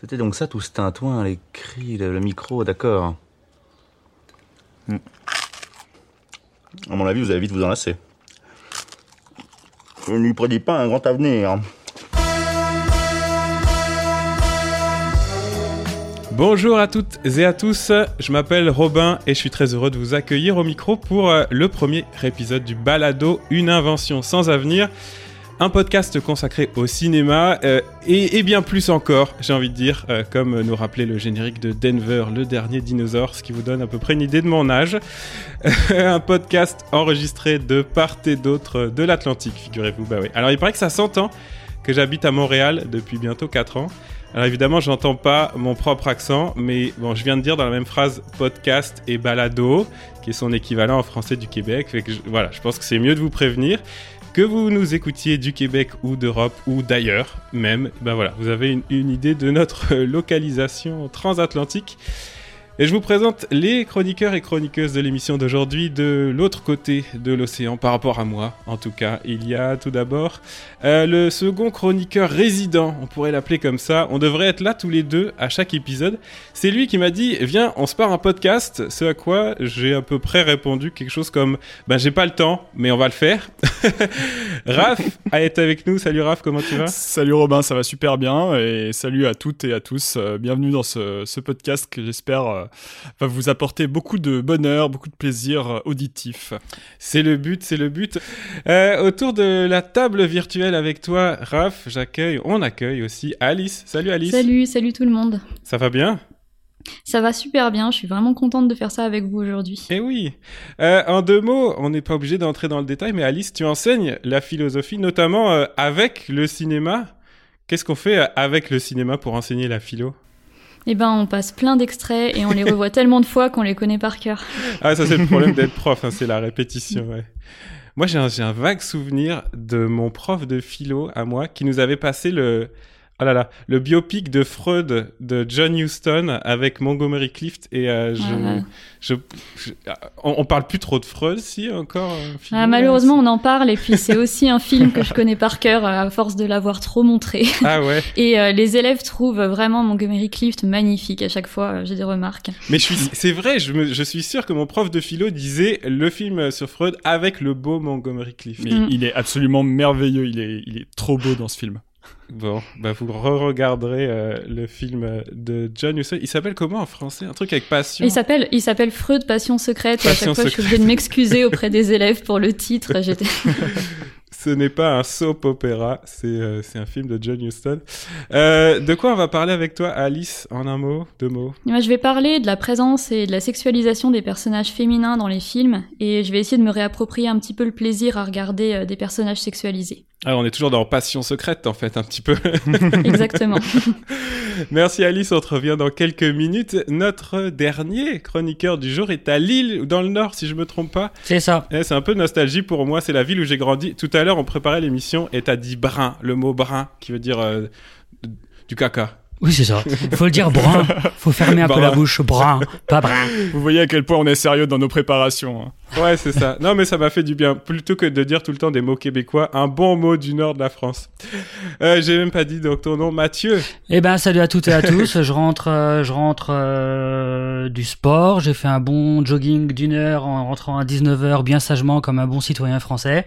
C'était donc ça tout ce tintouin, les cris, le, le micro, d'accord. Hmm. À mon avis, vous allez vite vous enlacer. Je ne lui prédis pas un grand avenir. Bonjour à toutes et à tous, je m'appelle Robin et je suis très heureux de vous accueillir au micro pour euh, le premier épisode du Balado Une invention sans avenir, un podcast consacré au cinéma euh, et, bien plus encore, j'ai envie de dire, euh, comme nous rappelait le générique de Denver, le dernier dinosaure, ce qui vous donne à peu près une idée de mon âge. un podcast enregistré de part et d'autre de l'Atlantique, figurez-vous. Bah oui. Alors il paraît que ça s'entend que j'habite à Montréal depuis bientôt 4 ans. Alors évidemment, je n'entends pas mon propre accent, mais bon, je viens de dire dans la même phrase podcast et balado, qui est son équivalent en français du Québec. voilà, je pense que c'est mieux de vous prévenir que vous nous écoutiez du Québec ou d'Europe ou d'ailleurs même. Ben voilà, vous avez une idée de notre localisation transatlantique. Et je vous présente les chroniqueurs et chroniqueuses de l'émission d'aujourd'hui de l'autre côté de l'océan, par rapport à moi en tout cas. Il y a tout d'abord euh, le second chroniqueur résident, on pourrait l'appeler comme ça. On devrait être là tous les deux à chaque épisode. C'est lui qui m'a dit, viens, on se part un podcast. Ce à quoi j'ai à peu près répondu quelque chose comme, ben j'ai pas le temps, mais on va le faire. Raph été avec nous. Salut Raph, comment tu vas? Salut Robin, ça va super bien. Et salut à toutes et à tous. Euh, bienvenue dans ce, ce podcast que j'espère euh, va vous apporter beaucoup de bonheur, beaucoup de plaisir euh, auditif. C'est le but, c'est le but. Euh, autour de la table virtuelle avec toi, Raph, j'accueille, on accueille aussi Alice. Salut Alice. Salut, salut tout le monde. Ça va bien? Ça va super bien, je suis vraiment contente de faire ça avec vous aujourd'hui. Eh oui. Euh, en deux mots, on n'est pas obligé d'entrer dans le détail, mais Alice, tu enseignes la philosophie, notamment avec le cinéma. Qu'est-ce qu'on fait avec le cinéma pour enseigner la philo? Eh ben, on passe plein d'extraits et on les revoit tellement de fois qu'on les connaît par cœur. Ah, ça c'est le problème d'être prof, hein, c'est la répétition. Ouais. Moi, j'ai un, un, vague souvenir de mon prof de philo à moi qui nous avait passé le, Oh là là, le biopic de Freud de John Huston avec Montgomery Clift et euh, je, je, on, parle plus trop de Freud si encore. Ah, malheureusement, on en parle et puis c'est aussi un film que je connais par cœur à force de l'avoir trop montré. Ah ouais. et euh, les élèves trouvent vraiment Montgomery Clift magnifique à chaque fois. Euh, j'ai des remarques. Mais je suis, c'est vrai, je, me, je suis sûr que mon prof de philo disait le film sur Freud avec le beau Montgomery Clift. Mais il est absolument merveilleux. Il est, il est trop beau dans ce film. Bon, bah vous re-regarderez euh, le film de John Huston. Il s'appelle comment en français? Un truc avec passion Il s'appelle, il s'appelle Freud, Passion secrète. et à chaque fois, je suis obligée de m'excuser auprès des élèves pour le titre. J'étais. Ce n'est pas un soap opéra, c'est euh, un film de John Huston. Euh, de quoi on va parler avec toi, Alice, en un mot, deux mots? Je vais parler de la présence et de la sexualisation des personnages féminins dans les films, et je vais essayer de me réapproprier un petit peu le plaisir à regarder euh, des personnages sexualisés. Ah, on est toujours dans Passion secrète, en fait, un petit peu. Exactement. Merci Alice, on te revient dans quelques minutes. Notre dernier chroniqueur du jour est à Lille, dans le Nord, si je me trompe pas. C'est ça. Eh, c'est un peu nostalgie pour moi, c'est la ville où j'ai grandi. Tout à l'heure, on préparait l'émission et t'as dit brun, le mot brun, qui veut dire euh, du caca. Oui, c'est ça. Il faut le dire brun. faut fermer un peu la bouche. Brun, pas brun. Vous voyez à quel point on est sérieux dans nos préparations. Hein. Ouais, c'est ça. Non, mais ça m'a fait du bien. Plutôt que de dire tout le temps des mots québécois, un bon mot du nord de la France. Euh, J'ai même pas dit donc ton nom, Mathieu. Eh ben, salut à toutes et à tous. je rentre, euh, je rentre euh, du sport. J'ai fait un bon jogging d'une heure en rentrant à 19h, bien sagement comme un bon citoyen français.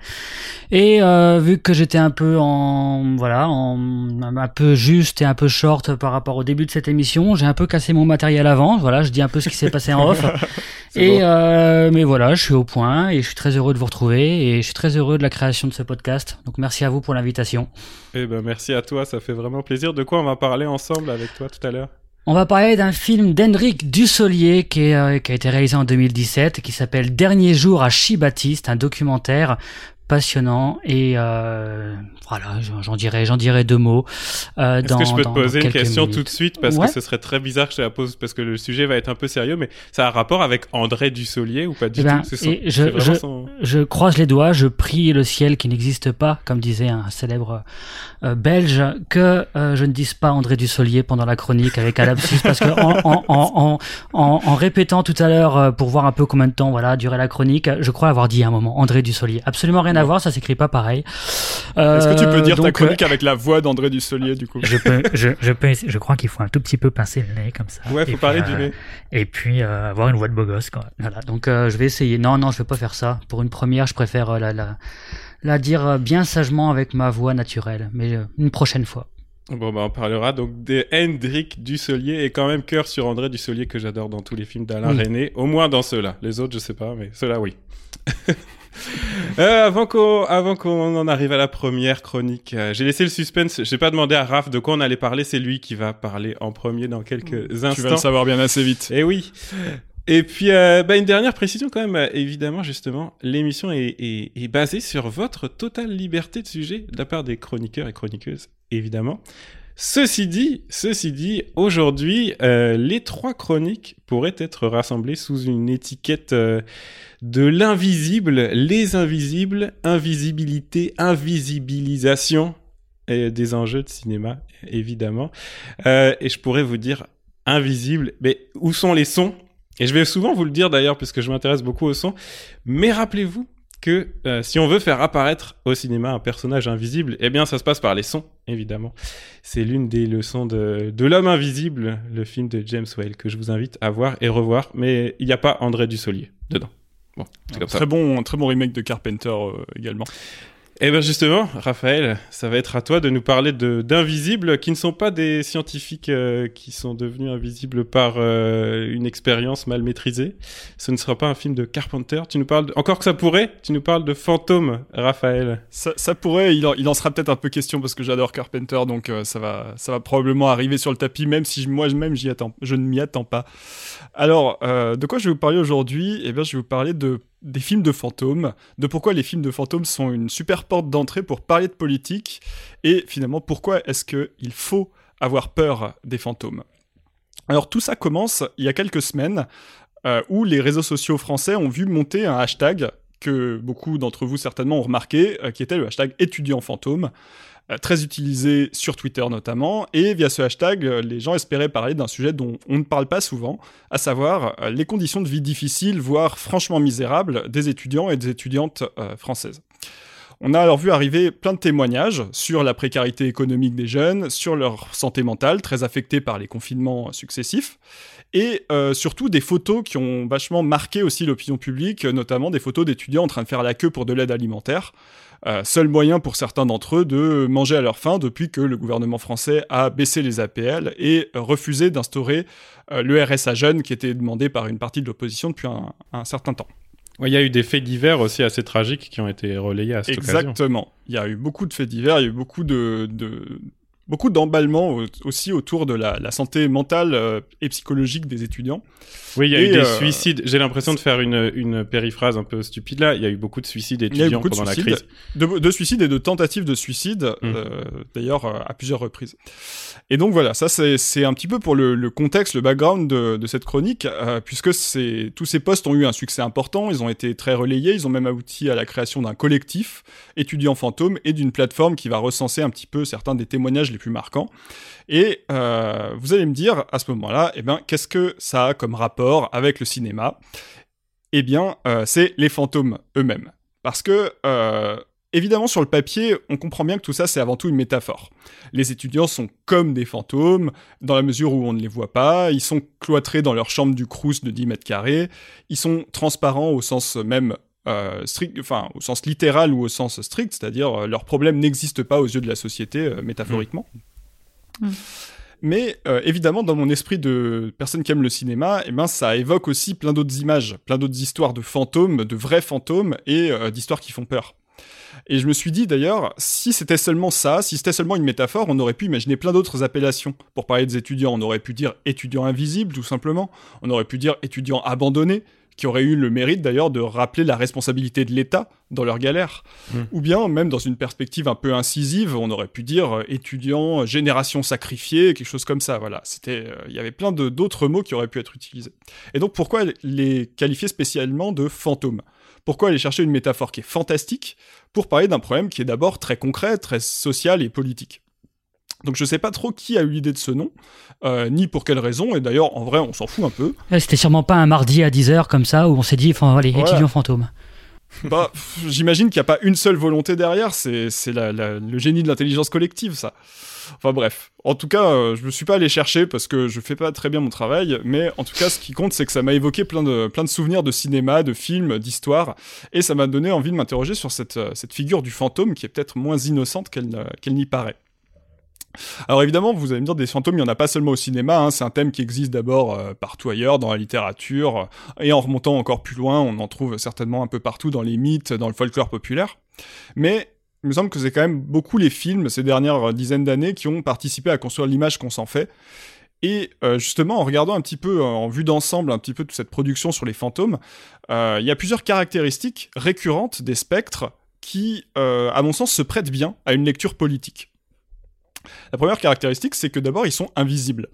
Et euh, vu que j'étais un peu en, voilà, en, un peu juste et un peu short par rapport au début de cette émission, j'ai un peu cassé mon matériel avant. Voilà, je dis un peu ce qui s'est passé en off. et euh, mais voilà, je suis au point et je suis très heureux de vous retrouver et je suis très heureux de la création de ce podcast. Donc merci à vous pour l'invitation. Eh ben merci à toi, ça fait vraiment plaisir. De quoi on va parler ensemble avec toi tout à l'heure? On va parler d'un film d'Henrik Dussolier qui, euh, qui, a été réalisé en 2017 qui s'appelle Dernier jour à Chi-Baptiste, un documentaire passionnant et euh, voilà j'en dirais j'en dirais deux mots euh, est-ce que je peux te poser une question tout de suite? Parce que ce serait très bizarre que je te la pose parce que le sujet va être un peu sérieux mais ça a un rapport avec André Dussolier ou pas du eh ben, tout? Et je, je, je, croise les doigts je prie le ciel qui n'existe pas comme disait un célèbre euh, belge que je ne dise pas André Dussolier pendant la chronique avec Alapsus parce que en, en, en, en, répétant tout à l'heure pour voir un peu combien de temps voilà durait la chronique je crois avoir dit à un moment André Dussolier. Absolument rien rien à voir, ça s'écrit pas pareil. Est-ce que tu peux dire ta chronique avec la voix d'André Dussolier du coup je peux, je, je, peux, je crois qu'il faut un tout petit peu pincer le nez comme ça. Ouais, faut parler du nez. Et puis avoir une voix de beau gosse, quoi. Voilà. Donc je vais essayer. Non, non, je vais pas faire ça. Pour une première, je préfère la, la, la dire bien sagement avec ma voix naturelle, mais une prochaine fois. Bon, bah, on parlera donc de Hendrik Dusselier et quand même cœur sur André Dusselier que j'adore dans tous les films d'Alain René, au moins dans ceux-là. Les autres, je sais pas, mais ceux-là, oui. euh, avant qu'on avant qu'on en arrive à la première chronique, euh, j'ai laissé le suspense. J'ai pas demandé à Raph de quoi on allait parler. C'est lui qui va parler en premier dans quelques instants. Tu vas le savoir bien assez vite. Eh oui. Et puis, euh, bah, une dernière précision quand même, évidemment, justement, l'émission est, est, est, basée sur votre totale liberté de sujet de la part des chroniqueurs et chroniqueuses, évidemment. Ceci dit, ceci dit, aujourd'hui, les trois chroniques pourraient être rassemblées sous une étiquette de l'invisible, les invisibles, invisibilité, invisibilisation des enjeux de cinéma, évidemment. Euh, et je pourrais vous dire invisible, mais où sont les sons? Et je vais souvent vous le dire d'ailleurs, puisque je m'intéresse beaucoup au son. Mais rappelez-vous que euh, si on veut faire apparaître au cinéma un personnage invisible, eh bien ça se passe par les sons, évidemment. C'est l'une des leçons de, de L'homme invisible, le film de James Whale, que je vous invite à voir et revoir. Mais il n'y a pas André Dussolier dedans. Bon, c'est comme très ça. Bon, très bon remake de Carpenter euh, également. Eh bien justement, Raphaël, ça va être à toi de nous parler d'invisibles qui ne sont pas des scientifiques euh, qui sont devenus invisibles par euh, une expérience mal maîtrisée. Ce ne sera pas un film de Carpenter. Tu nous parles encore que ça pourrait. Tu nous parles de fantômes, Raphaël. Ça, pourrait. Il en, il en, sera peut-être un peu question parce que j'adore Carpenter, donc euh, ça va, ça va probablement arriver sur le tapis, même si moi-même j'y attends, je ne m'y attends pas. Alors, de quoi je vais vous parler aujourd'hui? Eh bien, je vais vous parler de des films de fantômes, de pourquoi les films de fantômes sont une super porte d'entrée pour parler de politique, et finalement pourquoi est-ce qu'il faut avoir peur des fantômes. Alors tout ça commence il y a quelques semaines, euh, où les réseaux sociaux français ont vu monter un hashtag que beaucoup d'entre vous certainement ont remarqué, euh, qui était le hashtag étudiant fantôme. Euh, très utilisé sur Twitter notamment, et via ce hashtag, euh, les gens espéraient parler d'un sujet dont on ne parle pas souvent, à savoir euh, les conditions de vie difficiles, voire franchement misérables, des étudiants et des étudiantes françaises. On a alors vu arriver plein de témoignages sur la précarité économique des jeunes, sur leur santé mentale, très affectée par les confinements successifs, et surtout des photos qui ont vachement marqué aussi l'opinion publique, notamment des photos d'étudiants en train de faire la queue pour de l'aide alimentaire. Euh, seul moyen pour certains d'entre eux de manger à leur faim depuis que le gouvernement français a baissé les APL et refusé d'instaurer euh, le RSA jeune qui était demandé par une partie de l'opposition depuis un, certain temps. Il y a eu des faits divers aussi assez tragiques qui ont été relayés à cette Exactement. occasion. Exactement. Il y a eu beaucoup de faits divers, il y a eu beaucoup de, beaucoup d'emballement aussi autour de la, santé mentale euh, et psychologique des étudiants. Oui, il y a eu des euh, suicides. J'ai l'impression de faire une, une périphrase un peu stupide là. Il y a eu beaucoup de suicides étudiants pendant la crise. De, suicides et de tentatives de suicide, mmh. euh, d'ailleurs à plusieurs reprises. Et donc voilà, ça c'est un petit peu pour le, contexte, le background de, de cette chronique, puisque tous ces postes ont eu un succès important, ils ont été très relayés, ils ont même abouti à la création d'un collectif étudiants fantômes et d'une plateforme qui va recenser un petit peu certains des témoignages plus marquants. Et euh, vous allez me dire à ce moment-là, eh bien, qu'est-ce que ça a comme rapport avec le cinéma? Eh bien, euh, c'est les fantômes eux-mêmes. Parce que, euh, évidemment, sur le papier, on comprend bien que tout ça, c'est avant tout une métaphore. Les étudiants sont comme des fantômes, dans la mesure où on ne les voit pas, ils sont cloîtrés dans leur chambre du Crous de 10 mètres carrés, ils sont transparents au sens même euh, strict, enfin au sens littéral ou au sens strict, c'est-à-dire euh, leurs problèmes n'existent pas aux yeux de la société euh, métaphoriquement. Mmh. Mmh. Mais évidemment, dans mon esprit de personne qui aime le cinéma, eh ben, ça évoque aussi plein d'autres images, plein d'autres histoires de fantômes, de vrais fantômes et d'histoires qui font peur. Et je me suis dit d'ailleurs, si c'était seulement ça, si c'était seulement une métaphore, on aurait pu imaginer plein d'autres appellations. Pour parler des étudiants, on aurait pu dire étudiants invisibles, tout simplement. On aurait pu dire étudiants abandonnés, qui auraient eu le mérite d'ailleurs de rappeler la responsabilité de l'État dans leur galère. Mmh. Ou bien, même dans une perspective un peu incisive, on aurait pu dire euh, étudiants, génération sacrifiée, quelque chose comme ça. Voilà, c'était, euh, il y avait plein de d'autres mots qui auraient pu être utilisés. Et donc, pourquoi les qualifier spécialement de fantômes? Pourquoi aller chercher une métaphore qui est fantastique pour parler d'un problème qui est d'abord très concret, très social et politique? Donc je sais pas trop qui a eu l'idée de ce nom, euh, ni pour quelle raison, et d'ailleurs en vrai on s'en fout un peu. C'était sûrement pas un mardi à 10h comme ça où on s'est dit, enfin allez, étudiants fantômes. bah, j'imagine qu'il n'y a pas une seule volonté derrière, c'est le génie de l'intelligence collective, ça. Enfin bref. En tout cas, euh, je me suis pas allé chercher parce que je fais pas très bien mon travail, mais en tout cas, ce qui compte, c'est que ça m'a évoqué plein de, plein de souvenirs de cinéma, de films, d'histoires, et ça m'a donné envie de m'interroger sur cette, euh, cette figure du fantôme qui est peut-être moins innocente qu'elle qu'elle n'y paraît. Alors évidemment, vous allez me dire, des fantômes, il n'y en a pas seulement au cinéma, hein, c'est un thème qui existe d'abord euh, partout ailleurs, dans la littérature, et en remontant encore plus loin, on en trouve certainement un peu partout dans les mythes, dans le folklore populaire. Mais il me semble que c'est quand même beaucoup les films ces dernières euh, dizaines d'années qui ont participé à construire l'image qu'on s'en fait. Et euh, justement, en regardant un petit peu, en vue d'ensemble, un petit peu toute cette production sur les fantômes, il y a plusieurs caractéristiques récurrentes des spectres qui, à mon sens, se prêtent bien à une lecture politique. La première caractéristique, c'est que d'abord, ils sont invisibles.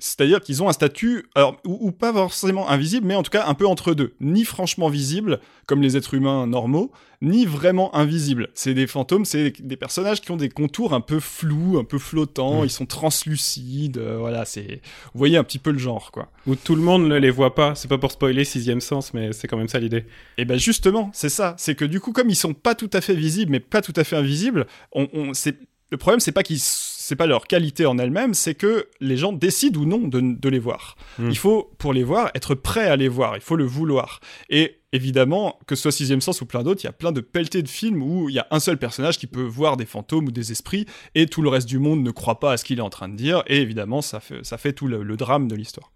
C'est-à-dire qu'ils ont un statut, alors, ou, pas forcément invisible, mais en tout cas un peu entre deux. Ni franchement visible, comme les êtres humains normaux, ni vraiment invisibles. C'est des fantômes, c'est des personnages qui ont des contours un peu flous, un peu flottants, mm. ils sont translucides, euh, voilà, c'est... Vous voyez un petit peu le genre, quoi. Où tout le monde ne les voit pas, c'est pas pour spoiler Sixième Sens, mais c'est quand même ça l'idée. Et eh ben justement, c'est ça, c'est que du coup, comme ils sont pas tout à fait visibles, mais pas tout à fait invisibles, on, on c'est le problème, c'est pas qu'ils c'est pas leur qualité en elle-même, c'est que les gens décident ou non de, les voir. Hmm. Il faut, pour les voir, être prêt à les voir, il faut le vouloir. Et évidemment, que ce soit Sixième Sens ou plein d'autres, il y a plein de pelletés de films où il y a un seul personnage qui peut voir des fantômes ou des esprits, et tout le reste du monde ne croit pas à ce qu'il est en train de dire, et évidemment, ça fait, ça fait tout le drame de l'histoire.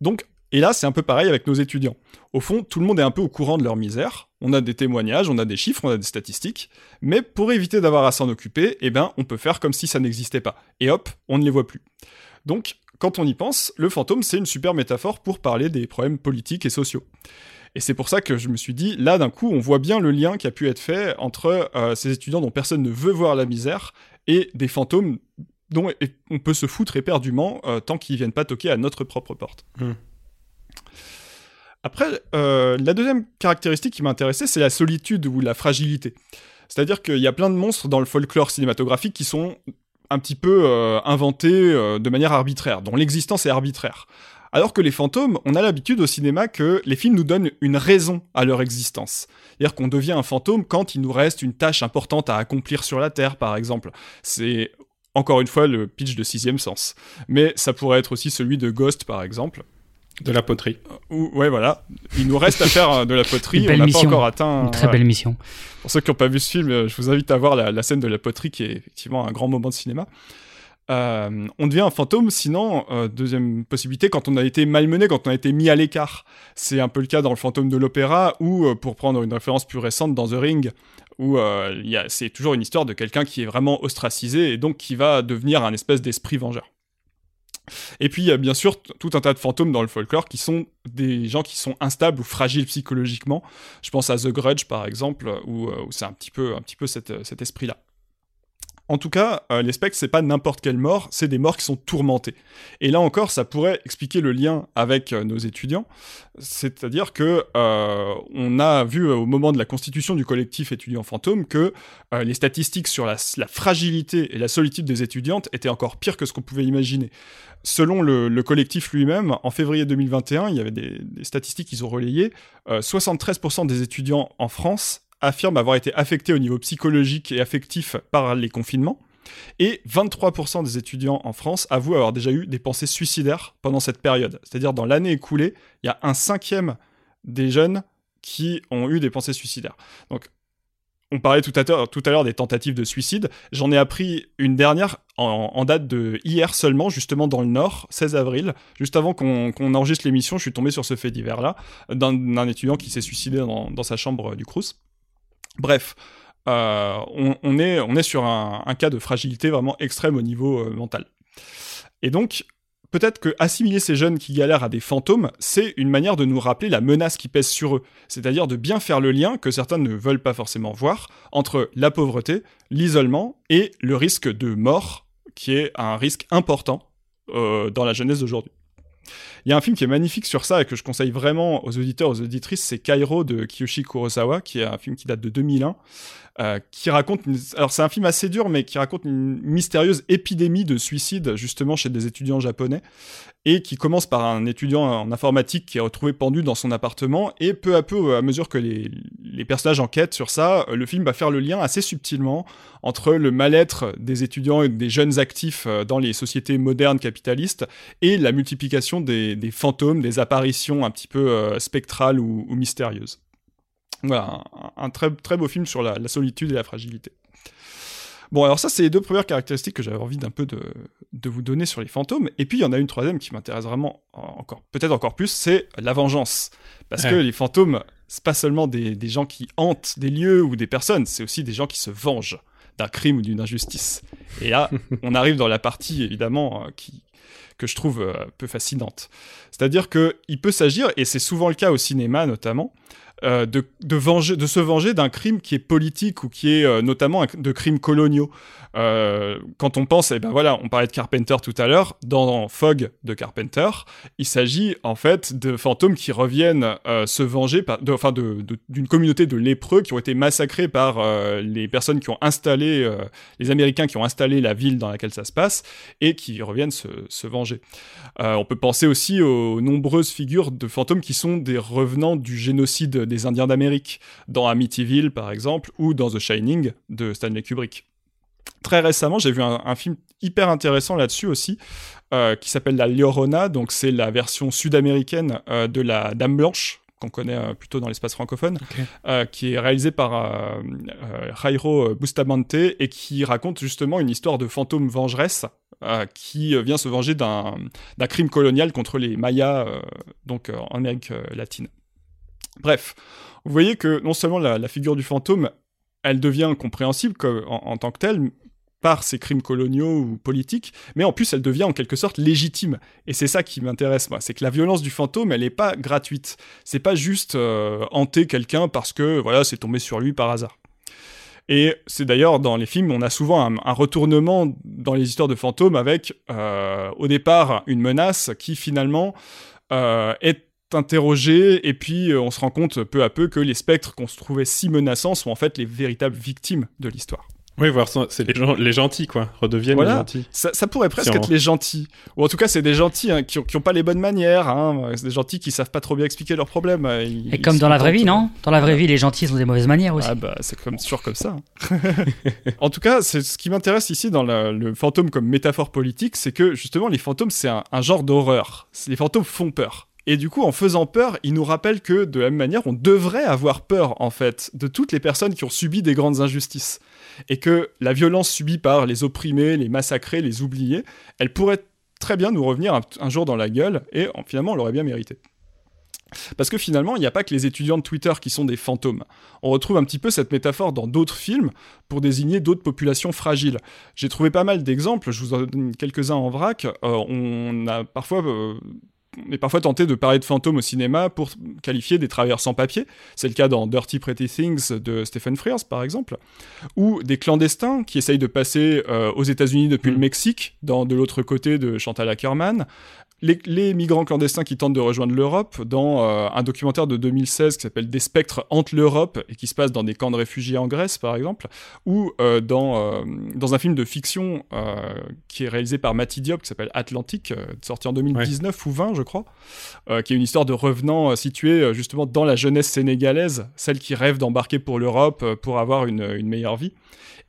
Donc, et là, c'est un peu pareil avec nos étudiants. Au fond, tout le monde est un peu au courant de leur misère. On a des témoignages, on a des chiffres, on a des statistiques. Mais pour éviter d'avoir à s'en occuper, eh ben, on peut faire comme si ça n'existait pas. Et hop, on ne les voit plus. Donc, quand on y pense, le fantôme, c'est une super métaphore pour parler des problèmes politiques et sociaux. Et c'est pour ça que je me suis dit, là, d'un coup, on voit bien le lien qui a pu être fait entre euh, ces étudiants dont personne ne veut voir la misère et des fantômes dont on peut se foutre éperdument euh, tant qu'ils viennent pas toquer à notre propre porte. Mmh. Après, euh, la deuxième caractéristique qui m'intéressait, c'est la solitude ou la fragilité. C'est-à-dire qu'il y a plein de monstres dans le folklore cinématographique qui sont un petit peu euh, inventés euh, de manière arbitraire, dont l'existence est arbitraire. Alors que les fantômes, on a l'habitude au cinéma que les films nous donnent une raison à leur existence. C'est-à-dire qu'on devient un fantôme quand il nous reste une tâche importante à accomplir sur la Terre, par exemple. C'est encore une fois le pitch de sixième sens. Mais ça pourrait être aussi celui de Ghost, par exemple. De la poterie. Ou, ouais, voilà. Il nous reste à faire euh, de la poterie. on n'a pas encore atteint. Une très belle mission. Pour ceux qui n'ont pas vu ce film, euh, je vous invite à voir la, scène de la poterie qui est effectivement un grand moment de cinéma. Euh, on devient un fantôme, sinon, deuxième possibilité, quand on a été malmené, quand on a été mis à l'écart. C'est un peu le cas dans le fantôme de l'opéra, ou, pour prendre une référence plus récente, dans The Ring, où c'est toujours une histoire de quelqu'un qui est vraiment ostracisé et donc qui va devenir un espèce d'esprit vengeur. Et puis il y a bien sûr tout un tas de fantômes dans le folklore qui sont des gens qui sont instables ou fragiles psychologiquement. Je pense à The Grudge par exemple, où, euh, c'est un petit peu, un petit peu cet esprit-là. En tout cas, euh, les spectres, c'est pas n'importe quelle mort, c'est des morts qui sont tourmentées. Et là encore, ça pourrait expliquer le lien avec euh, nos étudiants, c'est-à-dire que euh, on a vu au moment de la constitution du collectif étudiants fantômes que les statistiques sur la, fragilité et la solitude des étudiantes étaient encore pires que ce qu'on pouvait imaginer. Selon le, collectif lui-même, en février 2021, il y avait des, des statistiques qu'ils ont relayées, 73% des étudiants en France affirment avoir été affectés au niveau psychologique et affectif par les confinements. Et 23% des étudiants en France avouent avoir déjà eu des pensées suicidaires pendant cette période. C'est-à-dire dans l'année écoulée, il y a un cinquième des jeunes qui ont eu des pensées suicidaires. Donc on parlait tout à l'heure des tentatives de suicide. J'en ai appris une dernière en, date de hier seulement, justement dans le Nord, 16 avril. Juste avant qu'on enregistre l'émission, je suis tombé sur ce fait divers-là, d'un étudiant qui s'est suicidé dans, dans, sa chambre du Crous. Bref, euh, on, est, sur un, cas de fragilité vraiment extrême au niveau euh, mental. Et donc, peut-être que assimiler ces jeunes qui galèrent à des fantômes, c'est une manière de nous rappeler la menace qui pèse sur eux. C'est-à-dire de bien faire le lien, que certains ne veulent pas forcément voir, entre la pauvreté, l'isolement et le risque de mort, qui est un risque important euh, dans la jeunesse d'aujourd'hui. Il y a un film qui est magnifique sur ça et que je conseille vraiment aux auditeurs, aux auditrices, c'est Kairo de Kiyoshi Kurosawa, qui est un film qui date de 2001, euh, qui raconte, alors c'est un film assez dur, mais qui raconte une mystérieuse épidémie de suicide justement chez des étudiants japonais, et qui commence par un étudiant en informatique qui est retrouvé pendu dans son appartement, et peu à peu, à mesure que les, personnages enquêtent sur ça, le film va faire le lien assez subtilement entre le mal-être des étudiants et des jeunes actifs euh, dans les sociétés modernes capitalistes et la multiplication des, fantômes, des apparitions un petit peu euh, spectrales ou, ou mystérieuses. Voilà, un, très, très beau film sur la, solitude et la fragilité. Bon, alors ça, c'est les deux premières caractéristiques que j'avais envie d'un peu de, de, vous donner sur les fantômes. Et puis, il y en a une troisième qui m'intéresse vraiment encore, peut-être encore plus, c'est la vengeance. Parce que les fantômes, c'est pas seulement des, des, gens qui hantent des lieux ou des personnes, c'est aussi des gens qui se vengent d'un crime ou d'une injustice. Et là, on arrive dans la partie, évidemment, euh, qui, que je trouve euh, un peu fascinante. C'est-à-dire qu'il peut s'agir, et c'est souvent le cas au cinéma notamment, euh, de, se venger d'un crime qui est politique ou qui est euh, notamment de crimes coloniaux. Euh, quand on pense, eh ben voilà, on parlait de Carpenter tout à l'heure, dans Fog de Carpenter, il s'agit en fait de fantômes qui reviennent se venger, de, enfin d'une de, communauté de lépreux qui ont été massacrés par les personnes qui ont installé, les Américains qui ont installé la ville dans laquelle ça se passe, et qui reviennent se venger. on peut penser aussi aux nombreuses figures de fantômes qui sont des revenants du génocide des Indiens d'Amérique, dans Amityville par exemple, ou dans The Shining de Stanley Kubrick. Très récemment, j'ai vu un, film hyper intéressant là-dessus aussi, euh, qui s'appelle La Llorona, donc c'est la version sud-américaine euh, de la Dame Blanche, qu'on connaît euh, plutôt dans l'espace francophone, qui est réalisé par Jairo Bustamante et qui raconte justement une histoire de fantôme vengeresse qui vient se venger d'un crime colonial contre les Mayas, donc en Amérique latine. Bref, vous voyez que non seulement la, figure du fantôme elle devient compréhensible en, tant que telle par ces crimes coloniaux ou politiques, mais en plus elle devient en quelque sorte légitime. Et c'est ça qui m'intéresse moi, c'est que la violence du fantôme, elle n'est pas gratuite. C'est pas juste euh, hanter quelqu'un parce que voilà, c'est tombé sur lui par hasard. Et c'est d'ailleurs dans les films, on a souvent un, retournement dans les histoires de fantômes avec euh, au départ une menace qui finalement euh, est interrogé et puis euh, on se rend compte peu à peu que les spectres qu'on se trouvait si menaçants sont en fait les véritables victimes de l'histoire. Oui, voir c'est les, gens, les gentils, quoi, redeviennent les gentils. Ça, ça pourrait presque être les gentils. Ou en tout cas, c'est des gentils hein, qui, ont, pas les bonnes manières. Hein. C'est des gentils qui savent pas trop bien expliquer leurs problèmes. Euh, et comme dans la vraie vie, non? Dans la vraie vie, les gentils ont des mauvaises manières aussi. Ah bah, c'est comme, toujours comme ça. Hein. en tout cas, c'est ce qui m'intéresse ici dans le fantôme comme métaphore politique, c'est que justement, les fantômes, c'est un, un genre d'horreur. Les fantômes font peur. Et du coup, en faisant peur, il nous rappelle que de la même manière, on devrait avoir peur, en fait, de toutes les personnes qui ont subi des grandes injustices. Et que la violence subie par les opprimés, les massacrés, les oubliés, elle pourrait très bien nous revenir un, jour dans la gueule, et finalement, on l'aurait bien mérité. Parce que finalement, il n'y a pas que les étudiants de Twitter qui sont des fantômes. On retrouve un petit peu cette métaphore dans d'autres films pour désigner d'autres populations fragiles. J'ai trouvé pas mal d'exemples, je vous en donne quelques-uns en vrac. Euh, on a parfois euh, on est parfois tenté de parler de fantômes au cinéma pour qualifier des travailleurs sans papier. C'est le cas dans Dirty Pretty Things de Stephen Frears, par exemple. Ou des clandestins qui essayent de passer euh, aux États-Unis depuis le mm. Mexique, dans De l'autre côté de Chantal Ackerman les, migrants clandestins qui tentent de rejoindre l'Europe dans euh, un documentaire de 2016 qui s'appelle Des spectres hantent l'Europe et qui se passe dans des camps de réfugiés en Grèce par exemple, ou euh, dans, euh, dans un film de fiction qui est réalisé par Matty Diop qui s'appelle Atlantique, sorti en 2019 ou 20 je crois, qui est une histoire de revenants situés justement dans la jeunesse sénégalaise, celle qui rêve d'embarquer pour l'Europe pour avoir une, une meilleure vie.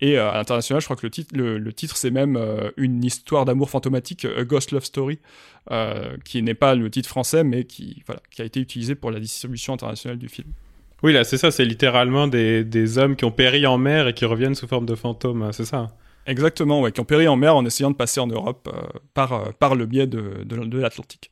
Et à l'international, je crois que le titre, le, titre c'est même une histoire d'amour fantomatique, A Ghost Love Story, euh, qui n'est pas le titre français, mais qui, voilà, qui a été utilisé pour la distribution internationale du film. Oui, là, c'est ça, c'est littéralement des, des, hommes qui ont péri en mer et qui reviennent sous forme de fantômes, c'est ça Exactement, ouais, qui ont péri en mer en essayant de passer en Europe euh, par, euh, par le biais de, de, de l'Atlantique.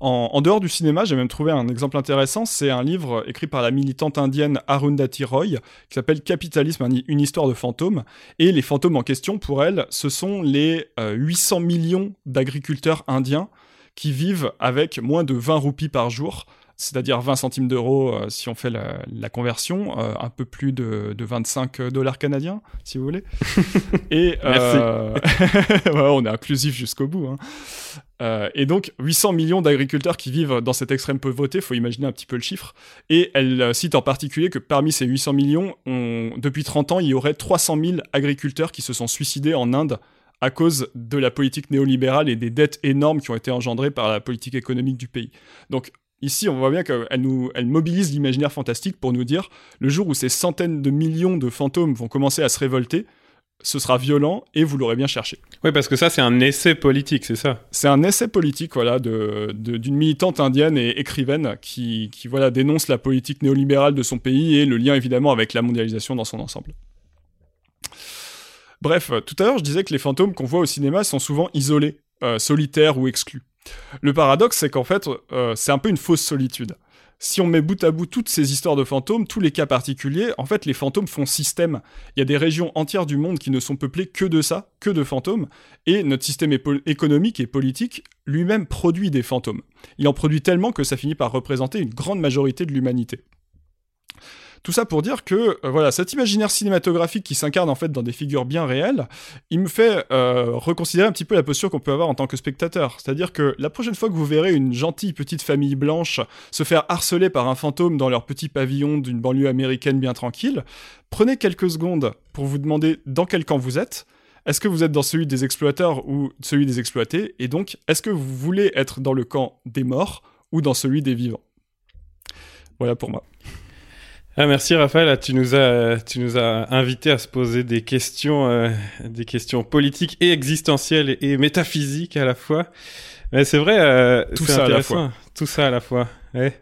En, dehors du cinéma, j'ai même trouvé un exemple intéressant. C'est un livre écrit par la militante indienne Arundhati Roy qui s'appelle Capitalisme, une histoire de fantômes. Et les fantômes en question, pour elle, ce sont les 800 euh, millions d'agriculteurs indiens qui vivent avec moins de 20 roupies par jour c'est-à-dire 20 centimes d'euros euh, si on fait la, conversion, euh, un peu plus de, 25 dollars canadiens, si vous voulez. et euh, on est inclusif jusqu'au bout. Hein. et donc 800 millions d'agriculteurs qui vivent dans cette extrême pauvreté, faut imaginer un petit peu le chiffre. Et elle cite en particulier que parmi ces 800 millions, depuis 30 ans, il y aurait 300 000 agriculteurs qui se sont suicidés en Inde à cause de la politique néolibérale et des dettes énormes qui ont été engendrées par la politique économique du pays. Donc Ici, on voit bien qu'elle nous, elle mobilise l'imaginaire fantastique pour nous dire le jour où ces centaines de millions de fantômes vont commencer à se révolter, ce sera violent et vous l'aurez bien cherché. Oui, parce que ça, c'est un essai politique, c'est ça? C'est un essai politique, voilà, d'une de, militante indienne et écrivaine qui, qui, voilà, dénonce la politique néolibérale de son pays et le lien évidemment avec la mondialisation dans son ensemble. Bref, tout à l'heure, je disais que les fantômes qu'on voit au cinéma sont souvent isolés, euh, solitaires ou exclus. Le paradoxe, c'est qu'en fait, euh, c'est un peu une fausse solitude. Si on met bout à bout toutes ces histoires de fantômes, tous les cas particuliers, en fait, les fantômes font système. Il y a des régions entières du monde qui ne sont peuplées que de ça, que de fantômes, et notre système économique et politique lui-même produit des fantômes. Il en produit tellement que ça finit par représenter une grande majorité de l'humanité. Tout ça pour dire que euh, voilà, cet imaginaire cinématographique qui s'incarne en fait dans des figures bien réelles, il me fait euh, reconsidérer un petit peu la posture qu'on peut avoir en tant que spectateur. C'est-à-dire que la prochaine fois que vous verrez une gentille petite famille blanche se faire harceler par un fantôme dans leur petit pavillon d'une banlieue américaine bien tranquille, prenez quelques secondes pour vous demander dans quel camp vous êtes. Est-ce que vous êtes dans celui des exploiteurs ou celui des exploités? Et donc, est-ce que vous voulez être dans le camp des morts ou dans celui des vivants? Voilà pour moi. Ah, merci Raphaël, tu nous as tu nous as invité à se poser des questions euh, des questions politiques et existentielles et, métaphysiques à la fois. Mais c'est vrai, euh, tout ça à la fois. Tout ça à la fois. Ouais.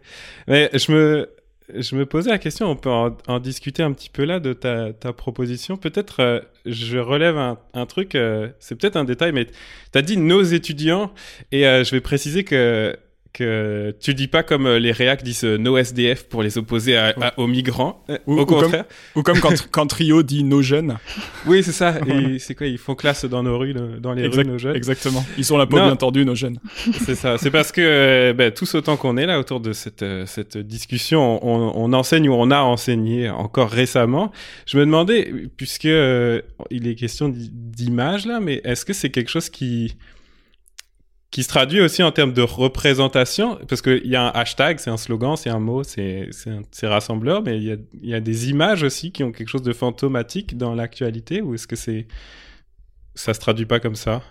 Mais je me je me posais la question, on peut en, discuter un petit peu là de ta, ta proposition. Peut-être euh, je relève un, un truc, c'est peut-être un détail, mais tu as dit nos étudiants, et je vais préciser que que tu dis pas comme euh, les réacs disent euh, no SDF pour les opposer aux migrants, euh, ou, au contraire. Comme, ou comme quand, quand Trio dit nos jeunes. Oui, c'est ça. C'est quoi Ils font classe dans nos rues, dans les rues, nos jeunes. Exactement. Ils sont la peau bien tordue, nos jeunes. C'est ça. C'est parce que ben, tous autant qu'on est là autour de cette, cette discussion, on, on, enseigne ou on a enseigné encore récemment. Je me demandais, puisque il est question d'image là, mais est-ce que c'est quelque chose qui qui se traduit aussi en termes de représentation, parce qu'il y a un hashtag, c'est un slogan, c'est un mot, c'est rassembleur, mais il y, a, y a des images aussi qui ont quelque chose de fantomatique dans l'actualité, ou est-ce que c'est ça se traduit pas comme ça?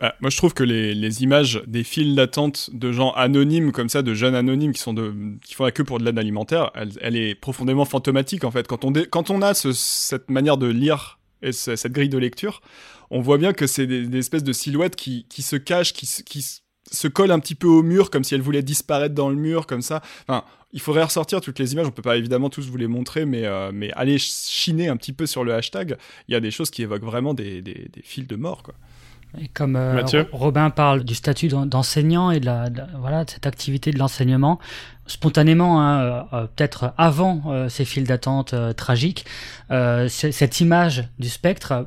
Bah, moi, je trouve que les, les, images des files d'attente de gens anonymes comme ça, de jeunes anonymes qui, sont de, qui font la queue pour de l'aide alimentaire, elle, est profondément fantomatique en fait. Quand on, quand on a ce, cette manière de lire et cette grille de lecture, on voit bien que c'est des, espèces de silhouettes qui, se cachent, qui, se collent un petit peu au mur, comme si elles voulaient disparaître dans le mur, comme ça. Enfin, il faudrait ressortir toutes les images. On peut pas évidemment tous vous les montrer, mais, euh, mais allez chiner un petit peu sur le hashtag. Il y a des choses qui évoquent vraiment des, fils de mort, quoi. Et comme euh, Robin parle du statut d'enseignant et de, la, voilà de cette activité de l'enseignement, spontanément, hein, euh, peut-être avant ces files d'attente tragiques, cette image du spectre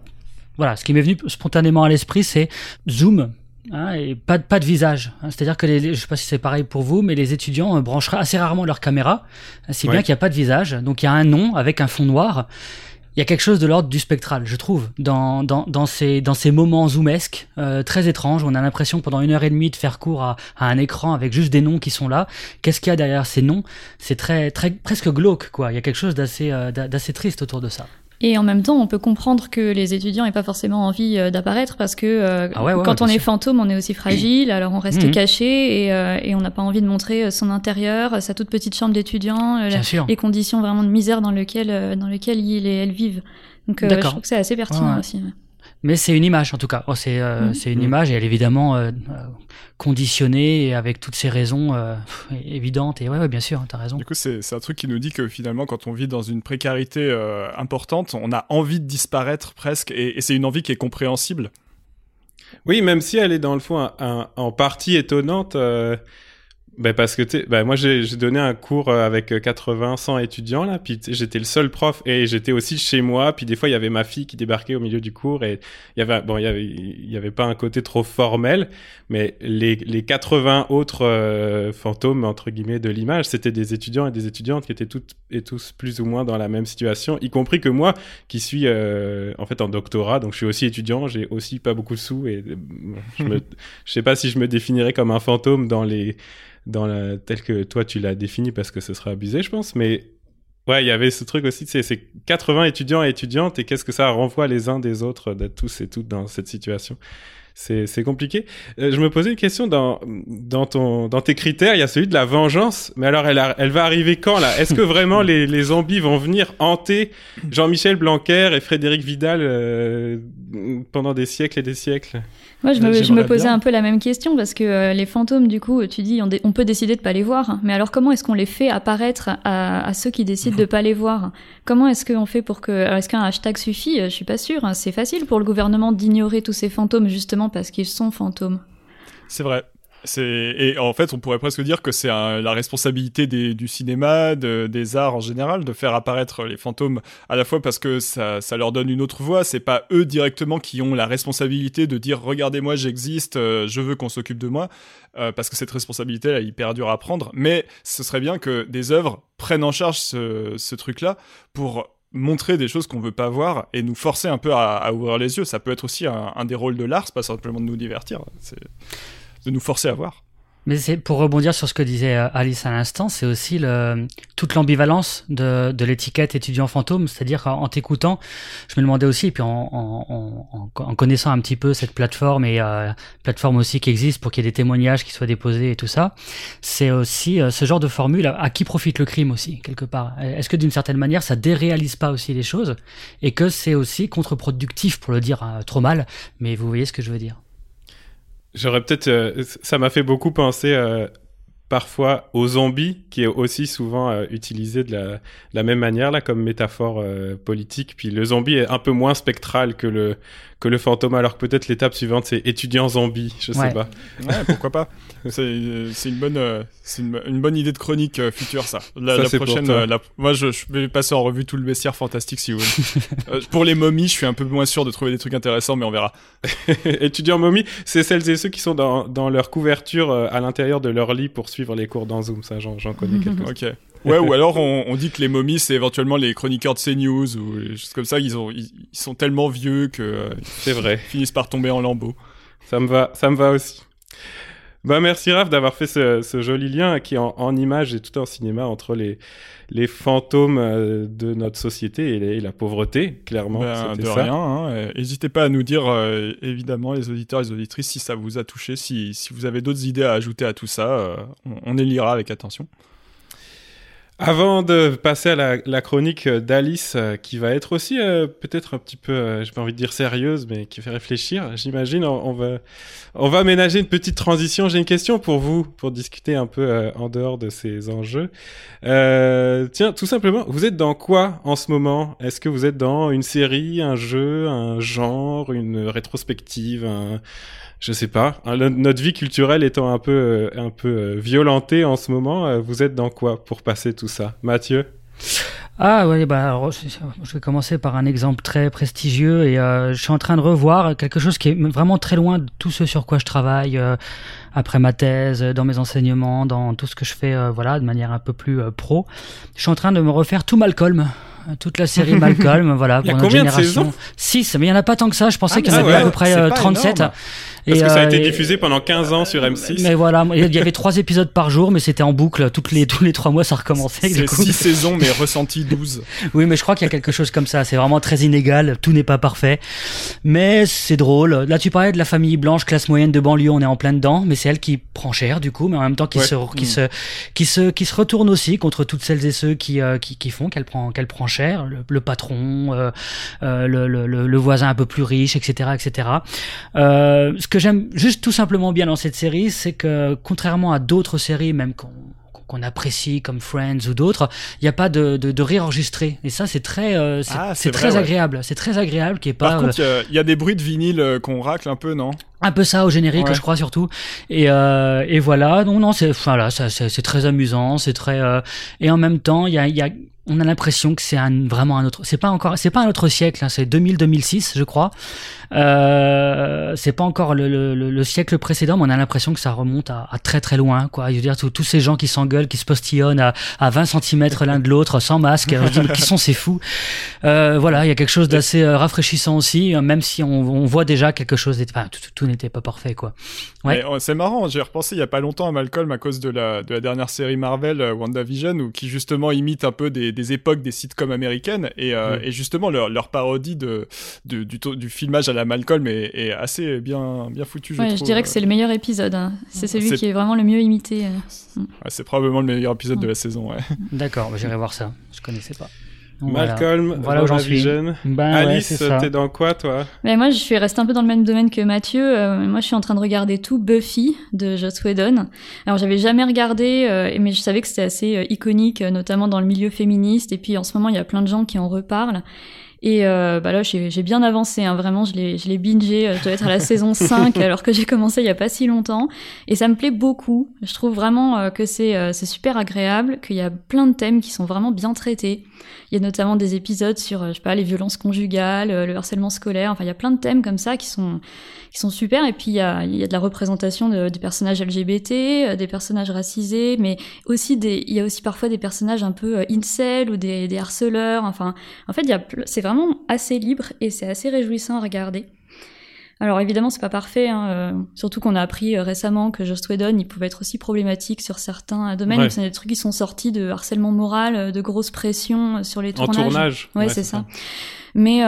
voilà, ce qui m'est venu spontanément à l'esprit, c'est Zoom. Hein, et pas, pas de visage. Hein. C'est-à-dire que les, je sais pas si c'est pareil pour vous, mais les étudiants euh, brancheraient assez rarement leur caméra, si bien qu'il n'y a pas de visage. Donc il y a un nom avec un fond noir. Il y a quelque chose de l'ordre du spectral, je trouve, dans, dans, dans, ces, dans ces moments zoomesques, euh, très étranges. On a l'impression pendant une heure et demie de faire court à, à, un écran avec juste des noms qui sont là. Qu'est-ce qu'il y a derrière ces noms? C'est très, très, presque glauque, quoi. Il y a quelque chose d'assez, euh, d'assez triste autour de ça. Et en même temps, on peut comprendre que les étudiants n'aient pas forcément envie euh, d'apparaître parce que euh, ah quand on est fantôme, on est aussi fragile, alors on reste mhm. caché et, euh, et on n'a pas envie de montrer son intérieur, sa toute petite chambre d'étudiant, les conditions vraiment de misère dans lesquelles, dans lesquelles il et elle vivent. Donc je trouve que c'est assez pertinent aussi. Mais c'est une image en tout cas. Oh, c'est euh, mm. une image et elle est évidemment euh, euh, conditionnée et avec toutes ces raisons évidentes. Et ouais, ouais bien sûr, tu as raison. Du coup, c'est un truc qui nous dit que finalement, quand on vit dans une précarité importante, on a envie de disparaître presque et, c'est une envie qui est compréhensible. Oui, même si elle est dans le fond en partie étonnante Ben parce que tu ben moi j'ai donné un cours euh, avec 80 euh, 100 étudiants là puis j'étais le seul prof et j'étais aussi chez moi puis des fois il y avait ma fille qui débarquait au milieu du cours et il y avait bon il y avait il y avait pas un côté trop formel mais les les 80 autres euh, fantômes entre guillemets de l'image c'était des étudiants et des étudiantes qui étaient toutes et tous plus ou moins dans la même situation y compris que moi qui suis en fait en doctorat donc je suis aussi étudiant j'ai aussi pas beaucoup de sous et je me je sais pas si je me définirais comme un fantôme dans les dans tel que toi tu l'as défini parce que ce serait abusé, je pense. Mais ouais, il y avait ce truc aussi, c'est 80 étudiants et étudiantes et qu'est-ce que ça renvoie les uns des autres d'être tous et toutes dans cette situation? C'est compliqué. Euh, je me posais une question dans dans ton dans tes critères, il y a celui de la vengeance, mais alors elle elle va arriver quand là? Est-ce que vraiment les les zombies vont venir hanter Jean-Michel Blanquer et Frédéric Vidal euh, pendant des siècles et des siècles? Moi, je me, je me posais un peu la même question parce que euh, les fantômes, du coup, tu dis on, on peut décider de pas les voir, mais alors comment est-ce qu'on les fait apparaître à, à ceux qui décident de pas les voir? Comment est-ce qu'on fait pour que est-ce qu'un hashtag suffit? Je suis pas sûre. Hein. C'est facile pour le gouvernement d'ignorer tous ces fantômes justement parce qu'ils sont fantômes. C'est vrai. Et en fait, on pourrait presque dire que c'est la responsabilité du cinéma, de, des arts en général, de faire apparaître les fantômes à la fois parce que ça, leur donne une autre voix. C'est pas eux directement qui ont la responsabilité de dire regardez-moi, j'existe, euh, je veux qu'on s'occupe de moi, euh, parce que cette responsabilité là, est hyper dure à prendre. Mais ce serait bien que des œuvres prennent en charge ce, ce truc-là pour montrer des choses qu'on veut pas voir et nous forcer un peu à, ouvrir les yeux. Ça peut être aussi un, un des rôles de l'art, c'est pas simplement de nous divertir. Nous forcer à voir. Mais c'est pour rebondir sur ce que disait euh, Alice à l'instant, c'est aussi toute l'ambivalence de, l'étiquette étudiant fantôme, c'est-à-dire qu'en t'écoutant, je me demandais aussi, et puis en, connaissant un petit peu cette plateforme et euh, plateforme aussi qui existe pour qu'il y ait des témoignages qui soient déposés et tout ça, c'est aussi euh, ce genre de formule à, qui profite le crime aussi quelque part? Est-ce que d'une certaine manière ça déréalise pas aussi les choses et que c'est aussi contre-productif pour le dire euh, trop mal, mais vous voyez ce que je veux dire. J'aurais peut-être. Euh, ça m'a fait beaucoup penser euh, parfois aux zombies, qui est aussi souvent euh, utilisé de la, la, même manière là comme métaphore politique. Puis le zombie est un peu moins spectral que le que le fantôme, alors que peut-être l'étape suivante c'est étudiant zombie, je sais pas. Ouais, pourquoi pas. C'est une bonne euh, c'est une, une, bonne idée de chronique euh, future ça. La, la prochaine, euh, la, moi je, je, vais passer en revue tout le bestiaire fantastique si vous voulez. pour les momies, je suis un peu moins sûr de trouver des trucs intéressants, mais on verra. étudiant momie, c'est celles et ceux qui sont dans, dans leur couverture à l'intérieur de leur lit pour suivre les cours dans Zoom, ça j'en connais quelques-uns. Ok. Ouais, ou alors on, on, dit que les momies, c'est éventuellement les chroniqueurs de CNews ou des choses comme ça. Ils, ont, ils, sont tellement vieux que euh, c'est vrai, finissent par tomber en lambeaux. Ça me va, ça me va aussi. Bah merci Raph d'avoir fait ce, ce, joli lien qui en, en image et tout en cinéma entre les, les fantômes euh, de notre société et, la pauvreté, clairement. Ben, de rien. Hein. N'hésitez pas à nous dire, euh, évidemment, les auditeurs et les auditrices, si ça vous a touché, si, si vous avez d'autres idées à ajouter à tout ça, euh, on, on les lira avec attention. Avant de passer à la, chronique d'Alice, euh, qui va être aussi euh, peut-être un petit peu, euh, j'ai pas envie de dire sérieuse, mais qui fait réfléchir, j'imagine, on, va, on va aménager une petite transition. J'ai une question pour vous, pour discuter un peu en dehors de ces enjeux. tiens, tout simplement, vous êtes dans quoi en ce moment? Est-ce que vous êtes dans une série, un jeu, un genre, une rétrospective, un je sais pas. Hein, notre vie culturelle étant un peu, euh, un peu euh, violentée en ce moment, euh, vous êtes dans quoi pour passer tout ça, Mathieu? Ah oui, bah je vais commencer par un exemple très prestigieux et je suis en train de revoir quelque chose qui est vraiment très loin de tout ce sur quoi je travaille après ma thèse, dans mes enseignements, dans tout ce que je fais, voilà, de manière un peu plus pro. Je suis en train de me refaire tout Malcolm toute la série Malcolm, voilà, pour notre génération. 6, mais il y en a pas tant que ça, je pensais ah, qu'il y en avait à peu près 37. Parce que ça a été euh, diffusé pendant 15 ans sur M6. Mais voilà, il y avait trois épisodes par jour, mais c'était en boucle. Toutes les, tous les trois mois, ça recommençait. C'est 6 saisons, mais ressenti 12. oui, mais je crois qu'il y a quelque chose comme ça. C'est vraiment très inégal. Tout n'est pas parfait. Mais c'est drôle. Là, tu parlais de la famille blanche, classe moyenne de banlieue, on est en plein dedans. Mais c'est qui prend cher, du coup, mais en même temps qui, se, qui, mm. se, qui, se, qui se retourne aussi contre toutes celles et ceux qui, euh, qui, qui, font qu'elle prend, qu'elle prend cher. Le, patron, euh, euh, le, le, le, voisin un peu plus riche, etc. etc. Ce que j'aime juste tout simplement bien dans cette série, c'est que contrairement à d'autres séries, même qu'on qu'on apprécie comme Friends ou d'autres, il n'y a pas de, de, de, rire enregistré. Et ça, c'est très, euh, c'est ah, très agréable. C'est très agréable qui est pas. Par contre, il y, a des bruits de vinyle qu'on racle un peu, non? Un peu ça au générique, je crois surtout. Et, euh, et voilà. Donc non, c'est voilà, c'est très amusant, c'est très euh, et en même temps, il y a, y a on a l'impression que c'est un, vraiment un autre. C'est pas encore, c'est pas un autre siècle. Hein, c'est 2000-2006, je crois. Euh, c'est pas encore le, le, le, siècle précédent, mais on a l'impression que ça remonte à, à, très très loin. Quoi. Je veux dire, tous ces gens qui s'engueulent, qui se postillonnent à, à 20 cm l'un de l'autre, sans masque. Je dis, qui sont ces fous euh, Voilà, il y a quelque chose d'assez euh, rafraîchissant aussi, même si on, on voit déjà quelque chose. Enfin, tout, tout, n'était pas parfait, quoi. Ouais. Oh, c'est marrant. J'ai repensé il y a pas longtemps à Malcolm à cause de la, de la dernière série Marvel, euh, WandaVision, ou qui justement imite un peu des, des époques des sitcoms américaines et, mm. et justement leur, leur parodie de, de du, du filmage à la Malcolm est est assez bien, bien foutu. Je, je dirais que c'est le meilleur épisode. Hein. C'est celui qui est vraiment le mieux imité. Euh. c'est probablement le meilleur épisode de la saison. Ouais. D'accord, bah, j'irai voir ça. Je connaissais pas. Malcolm, voilà où j'en suis. Ben, Alice, t'es dans quoi toi? Mais moi, je suis restée un peu dans le même domaine que Mathieu. Euh, moi, je suis en train de regarder tout Buffy de Joss Whedon. Alors, j'avais jamais regardé, euh, mais je savais que c'était assez iconique, notamment dans le milieu féministe. Et puis, en ce moment, il y a plein de gens qui en reparlent. Et euh, bah là, j'ai bien avancé, hein, vraiment, je l'ai bingé, euh, je dois être à la saison 5, alors que j'ai commencé il y a pas si longtemps. Et ça me plaît beaucoup. Je trouve vraiment euh, que c'est super agréable, qu'il y a plein de thèmes qui sont vraiment bien traités. Il y a notamment des épisodes sur, je sais pas, les violences conjugales, le harcèlement scolaire, enfin, il y a plein de thèmes comme ça qui sont, qui sont super. Et puis, il y a, il y a de la représentation de, des personnages LGBT, des personnages racisés, mais aussi des, il y a aussi parfois des personnages un peu incel ou des, des harceleurs. Enfin, en fait, il y a, c'est vraiment assez libre et c'est assez réjouissant à regarder. Alors évidemment, c'est pas parfait, hein, euh, surtout qu'on a appris euh, récemment que Joss Whedon, il pouvait être aussi problématique sur certains domaines. Ouais. C'est des trucs qui sont sortis de harcèlement moral, euh, de grosses pressions sur les tournages. En tournage. Ouais, c'est ça. Mais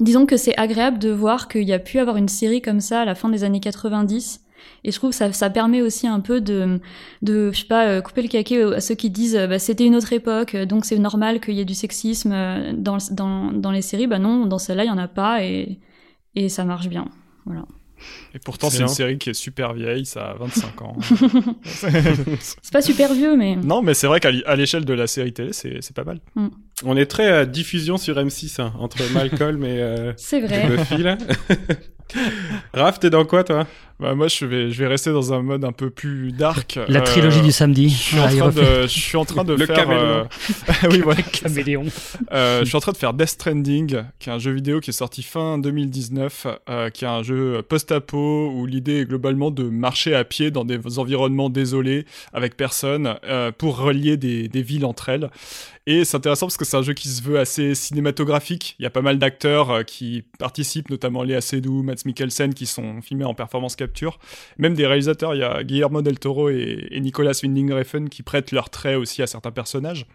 disons que c'est agréable de voir qu'il y a pu avoir une série comme ça à la fin des années 90 et je trouve que ça, ça permet aussi un peu de, de je sais pas, euh, couper le caquet à ceux qui disent bah, c'était une autre époque, donc c'est normal qu'il y ait du sexisme euh, dans, dans, dans les séries. Bah non, dans celle-là, il y en a pas et, et ça marche bien. Voilà. Et pourtant, c'est une série qui est super vieille, ça a 25 ans. c'est pas super vieux, mais. Non, mais c'est vrai qu'à l'échelle de la série télé, c'est pas mal. Mm. On est très à diffusion sur M6, hein, entre Malcolm et. Euh, c'est vrai. Buffy, là. Raph, t'es dans quoi, toi? Bah, moi, je vais, je vais rester dans un mode un peu plus dark. La trilogie du samedi. Je suis, en, train de, je suis en train de le faire. Euh... oui, voilà. caméléon. Euh, je suis en train de faire Death Stranding, qui est un jeu vidéo qui est sorti fin 2019, euh, qui est un jeu post-apo où l'idée est globalement de marcher à pied dans des environnements désolés avec personne euh, pour relier des, des villes entre elles. Et c'est intéressant parce que c'est un jeu qui se veut assez cinématographique. Il y a pas mal d'acteurs euh, qui participent, notamment Léa Seydoux, Matt Mikkelsen, qui sont filmés en performance capture. Même des réalisateurs, il y a Guillermo del Toro et, et Nicolas Winding Refn qui prêtent leurs traits aussi à certains personnages.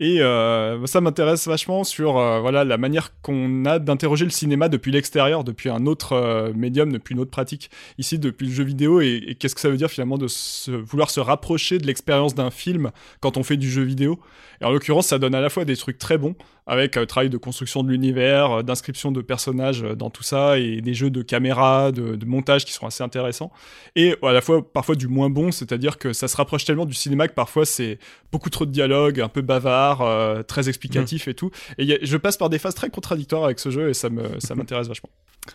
Et euh, ça m'intéresse vachement sur euh, voilà la manière qu'on a d'interroger le cinéma depuis l'extérieur, depuis un autre euh, médium, depuis une autre pratique, ici depuis le jeu vidéo, et, qu'est-ce que ça veut dire finalement de vouloir se rapprocher de l'expérience d'un film quand on fait du jeu vidéo? Et en l'occurrence, ça donne à la fois des trucs très bons, avec un travail de construction de l'univers, euh, d'inscription de personnages dans tout ça, et des jeux de caméra, de, de, montage qui sont assez intéressants, et à la fois parfois du moins bon, c'est-à-dire que ça se rapproche tellement du cinéma que parfois c'est beaucoup trop de dialogue, un peu bavard, euh, très explicatif mmh. et tout. Et a, je passe par des phases très contradictoires avec ce jeu et ça me ça m'intéresse vachement.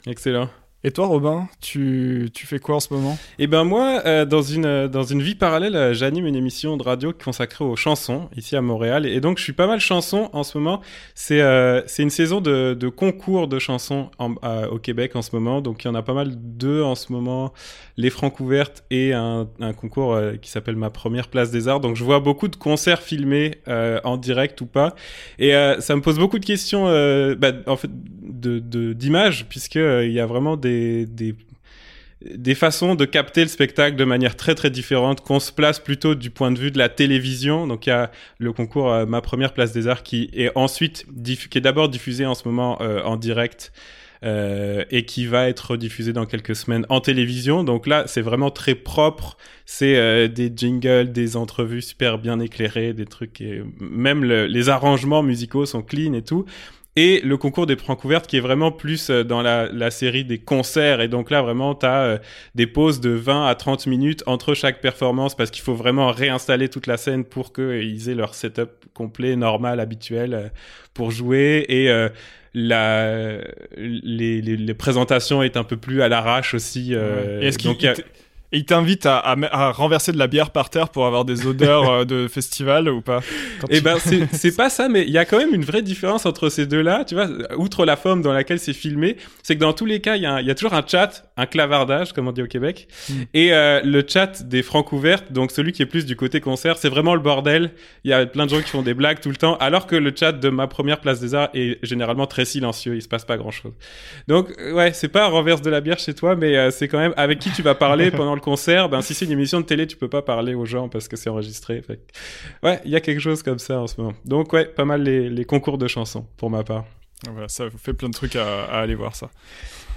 Excellent. Et toi, Robin, tu, tu fais quoi en ce moment? Eh ben moi, euh, dans une dans une vie parallèle, euh, j'anime une émission de radio consacrée aux chansons ici à Montréal, et donc je suis pas mal chanson en ce moment. C'est euh, une saison de, de concours de chansons euh, au Québec en ce moment, donc il y en a pas mal deux en ce moment, les Francs ouvertes et un, concours euh, qui s'appelle Ma première place des arts. Donc je vois beaucoup de concerts filmés euh, en direct ou pas, et ça me pose beaucoup de questions, bah, en fait, de d'images puisque il y a vraiment des des, des, façons de capter le spectacle de manière très très différente, qu'on se place plutôt du point de vue de la télévision. Donc il y a le concours euh, Ma première place des arts qui est ensuite qui est d'abord diffusé en ce moment euh, en direct euh, et qui va être diffusé dans quelques semaines en télévision. Donc là, c'est vraiment très propre. C'est euh, des jingles, des entrevues super bien éclairées, des trucs et même le, les arrangements musicaux sont clean et tout et le concours des francs ouvertes qui est vraiment plus euh, dans la, la, série des concerts et donc là vraiment tu as euh, des pauses de 20 à 30 minutes entre chaque performance parce qu'il faut vraiment réinstaller toute la scène pour qu'ils aient leur setup complet normal habituel euh, pour jouer et la les, les, les, présentations est un peu plus à l'arrache aussi. Euh, Est-ce qu'il et il t'invite à, à, renverser de la bière par terre pour avoir des odeurs euh, de festival ou pas Eh ben, c'est pas ça, mais il y a quand même une vraie différence entre ces deux-là. Tu vois, outre la forme dans laquelle c'est filmé, c'est que dans tous les cas, il y, a y a toujours un chat, un clavardage, comme on dit au Québec, hmm. et euh, le chat des francs ouvertes, donc celui qui est plus du côté concert, c'est vraiment le bordel. Il y a plein de gens qui font des blagues tout le temps, alors que le chat de ma première place des arts est généralement très silencieux. Il se passe pas grand-chose. Donc, ouais, c'est pas renverse de la bière chez toi, mais euh, c'est quand même avec qui tu vas parler pendant le concert, ben si c'est une émission de télé, tu peux pas parler aux gens parce que c'est enregistré. Ouais, il y a quelque chose comme ça en ce moment. Donc ouais, pas mal les, concours de chansons pour ma part. Voilà, ça vous fait plein de trucs à aller voir ça.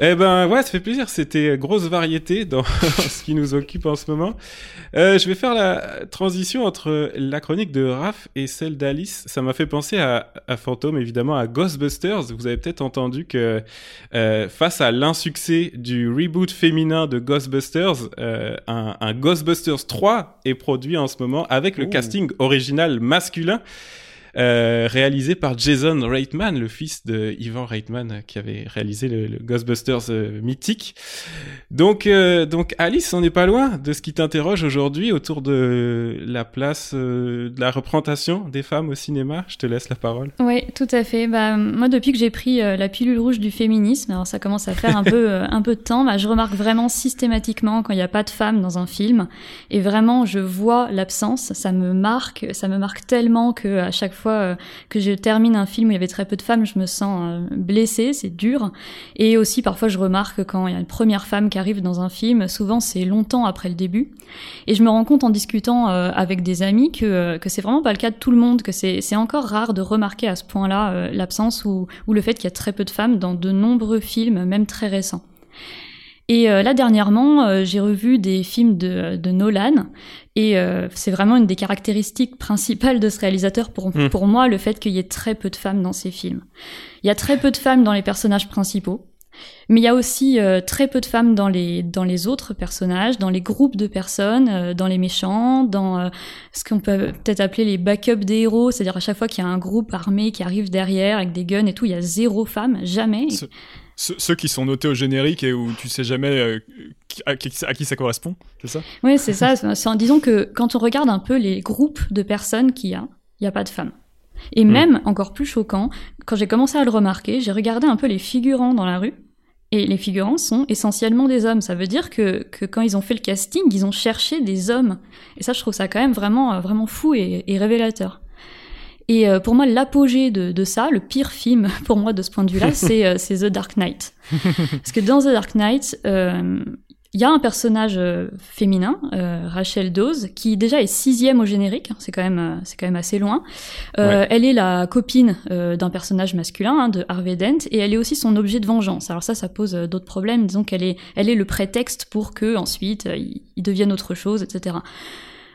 Eh ben ouais, ça fait plaisir. C'était grosse variété dans ce qui nous occupe en ce moment. Euh, je vais faire la transition entre la chronique de Raph et celle d'Alice. Ça m'a fait penser à, à Fantôme, évidemment, à Ghostbusters. Vous avez peut-être entendu que euh, face à l'insuccès du reboot féminin de Ghostbusters, euh, un, un, Ghostbusters 3 est produit en ce moment avec le casting original masculin. Euh, réalisé par Jason Reitman, le fils de Ivan Reitman qui avait réalisé le, Ghostbusters euh, mythique. Donc, euh, donc Alice, on n'est pas loin de ce qui t'interroge aujourd'hui autour de la place de la représentation des femmes au cinéma. Je te laisse la parole. Oui, tout à fait. Bah, moi, depuis que j'ai pris la pilule rouge du féminisme, alors ça commence à faire un peu, un peu de temps, bah, je remarque vraiment systématiquement quand il n'y a pas de femmes dans un film, et vraiment, je vois l'absence. Ça me marque, ça me marque tellement que à chaque fois euh, que je termine un film où il y avait très peu de femmes, je me sens euh, blessée, c'est dur. Et aussi parfois je remarque quand il y a une première femme qui arrive dans un film, souvent c'est longtemps après le début. Et je me rends compte en discutant euh, avec des amis que, que c'est vraiment pas le cas de tout le monde, que c'est encore rare de remarquer à ce point-là l'absence ou, ou le fait qu'il y a très peu de femmes dans de nombreux films, même très récents. Et là dernièrement, j'ai revu des films de, de Nolan et euh, c'est vraiment une des caractéristiques principales de ce réalisateur pour, hmm. pour moi, le fait qu'il y ait très peu de femmes dans ses films. Il y a très peu de femmes dans les personnages principaux. Mais il y a aussi euh, très peu de femmes dans les dans les autres personnages, dans les groupes de personnes, euh, dans les méchants, dans ce qu'on peut peut-être appeler les backups des héros, c'est-à-dire à chaque fois qu'il y a un groupe armé qui arrive derrière avec des guns et tout, il y a zéro femme, jamais ceux qui sont notés au générique et où tu sais jamais euh, à, qui, ça correspond, c'est ça? Oui, c'est ça. En disant que quand on regarde un peu les groupes de personnes qu'il y a, il n'y a pas de femmes. Et hmm. même, encore plus choquant, quand j'ai commencé à le remarquer, j'ai regardé un peu les figurants dans la rue. Et les figurants sont essentiellement des hommes. Ça veut dire que, que quand ils ont fait le casting, ils ont cherché des hommes. Et ça, je trouve ça quand même vraiment, euh, vraiment fou et révélateur. Et euh, pour moi, l'apogée de, de, ça, le pire film pour moi de ce point de vue-là, c'est euh, The Dark Knight. Parce que dans The Dark Knight, euh, il y a un personnage féminin, Rachel Dawes, qui déjà est sixième au générique. Hein, c'est quand même, c'est quand même assez loin. Elle est la copine d'un personnage masculin, hein, de Harvey Dent, et elle est aussi son objet de vengeance. Alors ça, ça pose d'autres problèmes. Disons qu'elle est, elle est le prétexte pour que ensuite il, il devienne autre chose, etc.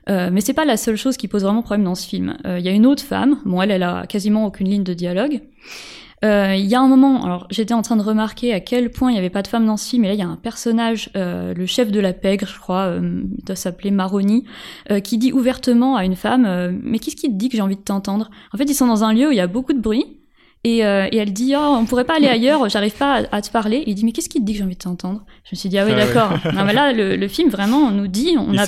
Euh, mais c'est pas la seule chose qui pose vraiment problème dans ce film. Il euh, y a une autre femme, bon elle, elle a quasiment aucune ligne de dialogue. Il euh, y a un moment, alors j'étais en train de remarquer à quel point il n'y avait pas de femme dans ce film, et là il y a un personnage, euh, le chef de la pègre, je crois, euh, doit s'appeler Maroni, qui dit ouvertement à une femme Mais qu'est-ce qui te dit que j'ai envie de t'entendre? En fait, ils sont dans un lieu où il y a beaucoup de bruit, et, euh, et, elle dit oh on pourrait pas aller ailleurs j'arrive pas à, te parler. Il dit mais qu'est-ce qui te dit que j'ai envie de t'entendre? Je me suis dit ah oui ah d'accord. Non mais là le, le, film vraiment on nous dit on n'a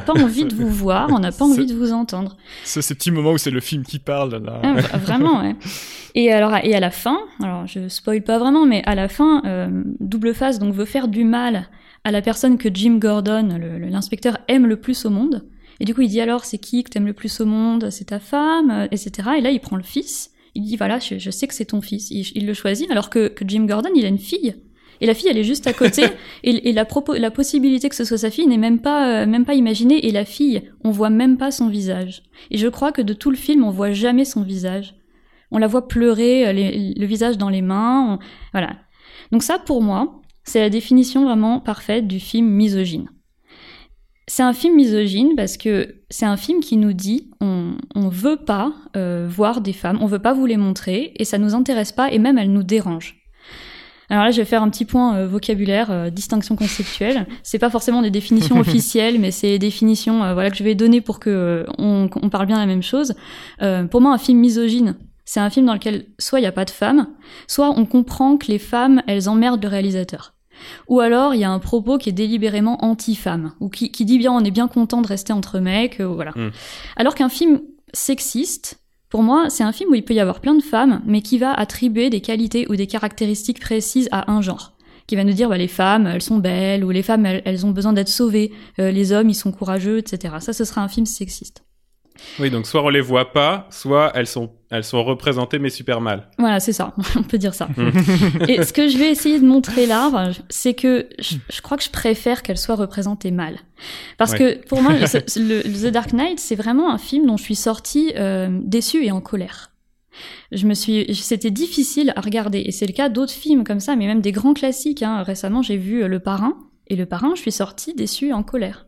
pas envie de vous voir on n'a pas envie de vous entendre. c'est ces petits moments où c'est le film qui parle là ah, vraiment ouais. Et alors et à la fin alors je spoil pas vraiment mais à la fin euh, double face donc veut faire du mal à la personne que Jim Gordon l'inspecteur aime le plus au monde. Et du coup il dit alors c'est qui que t'aimes le plus au monde? C'est ta femme euh, etc et là il prend le fils il dit voilà, je, sais que c'est ton fils. Il, le choisit, alors que, Jim Gordon, il a une fille. Et la fille, elle est juste à côté, et, la, la possibilité que ce soit sa fille n'est même pas, euh, même pas imaginée. Et la fille, on voit même pas son visage. Et je crois que de tout le film, on voit jamais son visage. On la voit pleurer, euh, le visage dans les mains. Voilà. Donc ça, pour moi, c'est la définition vraiment parfaite du film misogyne. C'est un film misogyne parce que c'est un film qui nous dit on, on veut pas euh, voir des femmes, on veut pas vous les montrer et ça nous intéresse pas et même elles nous dérangent. Alors là, je vais faire un petit point euh, vocabulaire, euh, distinction conceptuelle. C'est pas forcément des définitions officielles, mais c'est des définitions voilà que je vais donner pour que on, on, parle bien la même chose. pour moi, un film misogyne, c'est un film dans lequel soit il n'y a pas de femmes, soit on comprend que les femmes, elles emmerdent le réalisateur. Ou alors il y a un propos qui est délibérément anti-femme, ou qui, dit bien on est bien content de rester entre mecs, euh, voilà. Hmm. Alors qu'un film sexiste, pour moi, c'est un film où il peut y avoir plein de femmes, mais qui va attribuer des qualités ou des caractéristiques précises à un genre qui va nous dire bah, les femmes elles sont belles ou les femmes elles, ont besoin d'être sauvées, euh, les hommes ils sont courageux, etc. Ça ce sera un film sexiste. Oui, donc soit on les voit pas, soit elles sont, elles sont représentées mais super mal. Voilà, c'est ça, on peut dire ça. Mm. Et ce que je vais essayer de montrer là, c'est que je, crois que je préfère qu'elles soient représentées mal. Parce que pour moi, le, The Dark Knight, c'est vraiment un film dont je suis sortie euh, déçue et en colère. Je me suis, c'était difficile à regarder, et c'est le cas d'autres films comme ça, mais même des grands classiques. Hein. Récemment, j'ai vu Le Parrain, et Le Parrain, je suis sortie déçue et en colère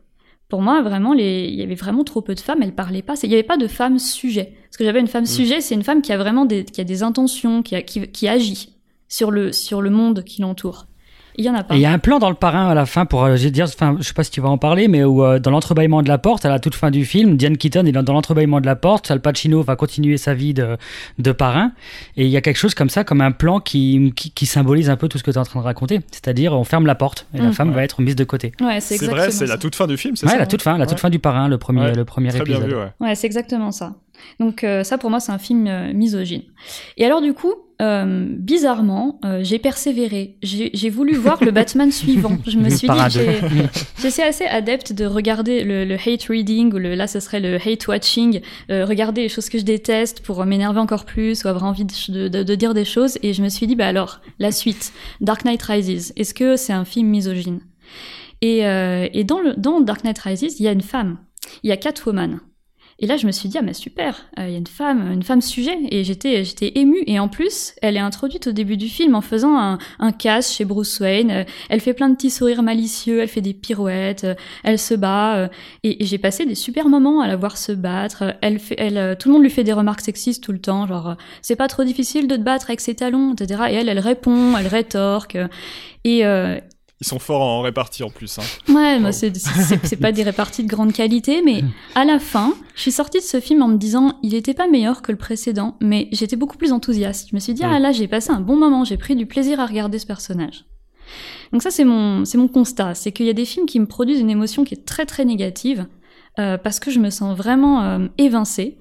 pour moi, vraiment, les... il y avait vraiment trop peu de femmes, elles parlaient pas. Il n'y avait pas de femme sujet. Parce que j'avais une femme mm. sujet, c'est une femme qui a vraiment des, qui a des intentions, qui, a... qui, qui agit sur le, sur le monde qui l'entoure. Il y en a pas. Il y a un plan dans le parrain à la fin pour, euh, dire, enfin, je sais pas si tu vas en parler, mais où euh, dans l'entrebâillement de la porte, à la toute fin du film, Diane Keaton est dans l'entrebâillement de la porte, Al Pacino va continuer sa vie de, de parrain, et il y a quelque chose comme ça, comme un plan qui, qui, symbolise un peu tout ce que tu es en train de raconter. C'est-à-dire, on ferme la porte et la mm. femme va être mise de côté. Ouais, c'est vrai, c'est la toute fin du film, c'est ouais, ça la toute fin, la toute fin du parrain, le premier, le premier épisode. ouais, ouais c'est exactement ça. Donc euh, ça pour moi c'est un film euh, misogyne. Et alors du coup, euh, bizarrement, j'ai persévéré. J'ai voulu voir le Batman suivant. Je me suis dit, je suis assez adepte de regarder le, hate reading ou le, là ce serait le hate watching, regarder les choses que je déteste pour m'énerver encore plus ou avoir envie de, de, dire des choses. Et je me suis dit, bah alors la suite, Dark Knight Rises. Est-ce que c'est un film misogyne? Et, et dans, le, dans Dark Knight Rises, il y a une femme. Il y a Catwoman. Et là, je me suis dit, ah, mais super, euh, il y a une femme, une femme sujet. Et j'étais, j'étais émue. Et en plus, elle est introduite au début du film en faisant un, un casse chez Bruce Wayne. Euh, elle fait plein de petits sourires malicieux, elle fait des pirouettes, euh, elle se bat. et, j'ai passé des super moments à la voir se battre. Elle fait, elle, tout le monde lui fait des remarques sexistes tout le temps, genre, c'est pas trop difficile de te battre avec ses talons, etc. Et elle, elle répond, elle rétorque. Et, ils sont forts en répartie en plus. Hein. Ouais, moi, c'est pas des réparties de grande qualité, mais à la fin, je suis sortie de ce film en me disant, il était pas meilleur que le précédent, mais j'étais beaucoup plus enthousiaste. Je me suis dit, ah là, j'ai passé un bon moment, j'ai pris du plaisir à regarder ce personnage. Donc ça, c'est mon, c'est mon constat, c'est qu'il y a des films qui me produisent une émotion qui est très très négative, euh, parce que je me sens vraiment euh, évincée,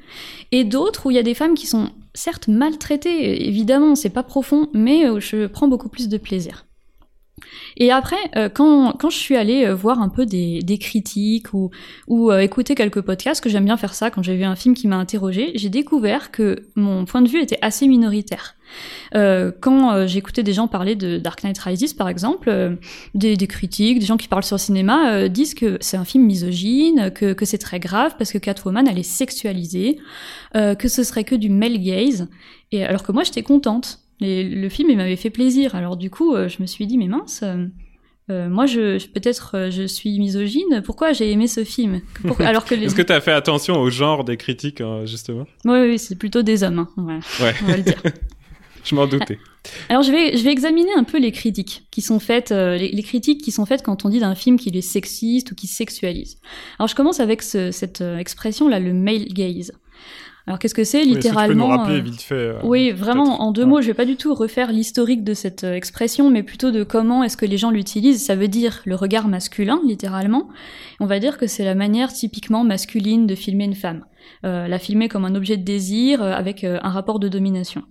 et d'autres où il y a des femmes qui sont certes maltraitées, évidemment, c'est pas profond, mais où je prends beaucoup plus de plaisir. Et après, euh, quand, quand je suis allée euh, voir un peu des, des critiques ou, ou euh, écouter quelques podcasts, que j'aime bien faire ça quand j'ai vu un film qui m'a interrogé, j'ai découvert que mon point de vue était assez minoritaire. Euh, quand j'écoutais des gens parler de Dark Knight Rises, par exemple, des, des, critiques, des gens qui parlent sur le cinéma, disent que c'est un film misogyne, que, que c'est très grave parce que Catwoman, elle est sexualisée, que ce serait que du male gaze. Et alors que moi, j'étais contente le film, il m'avait fait plaisir. Alors du coup, euh, je me suis dit, mais mince, euh, euh, moi, je, peut-être, je suis misogyne. Pourquoi j'ai aimé ce film Alors que Est-ce que tu as fait attention au genre des critiques, justement? Oui, oui, c'est plutôt des hommes. Hein. Ouais, On va le dire. je m'en doutais. Alors je vais, je vais examiner un peu les critiques qui sont faites, les, critiques qui sont faites quand on dit d'un film qu'il est sexiste ou qu'il sexualise. Alors je commence avec cette expression là, le male gaze. Alors qu'est-ce que c'est littéralement euh, vite fait, euh, Oui, vraiment en deux mots, je vais pas du tout refaire l'historique de cette euh, expression, mais plutôt de comment est-ce que les gens l'utilisent. Ça veut dire le regard masculin, littéralement. On va dire que c'est la manière typiquement masculine de filmer une femme, la filmer comme un objet de désir avec un rapport de domination.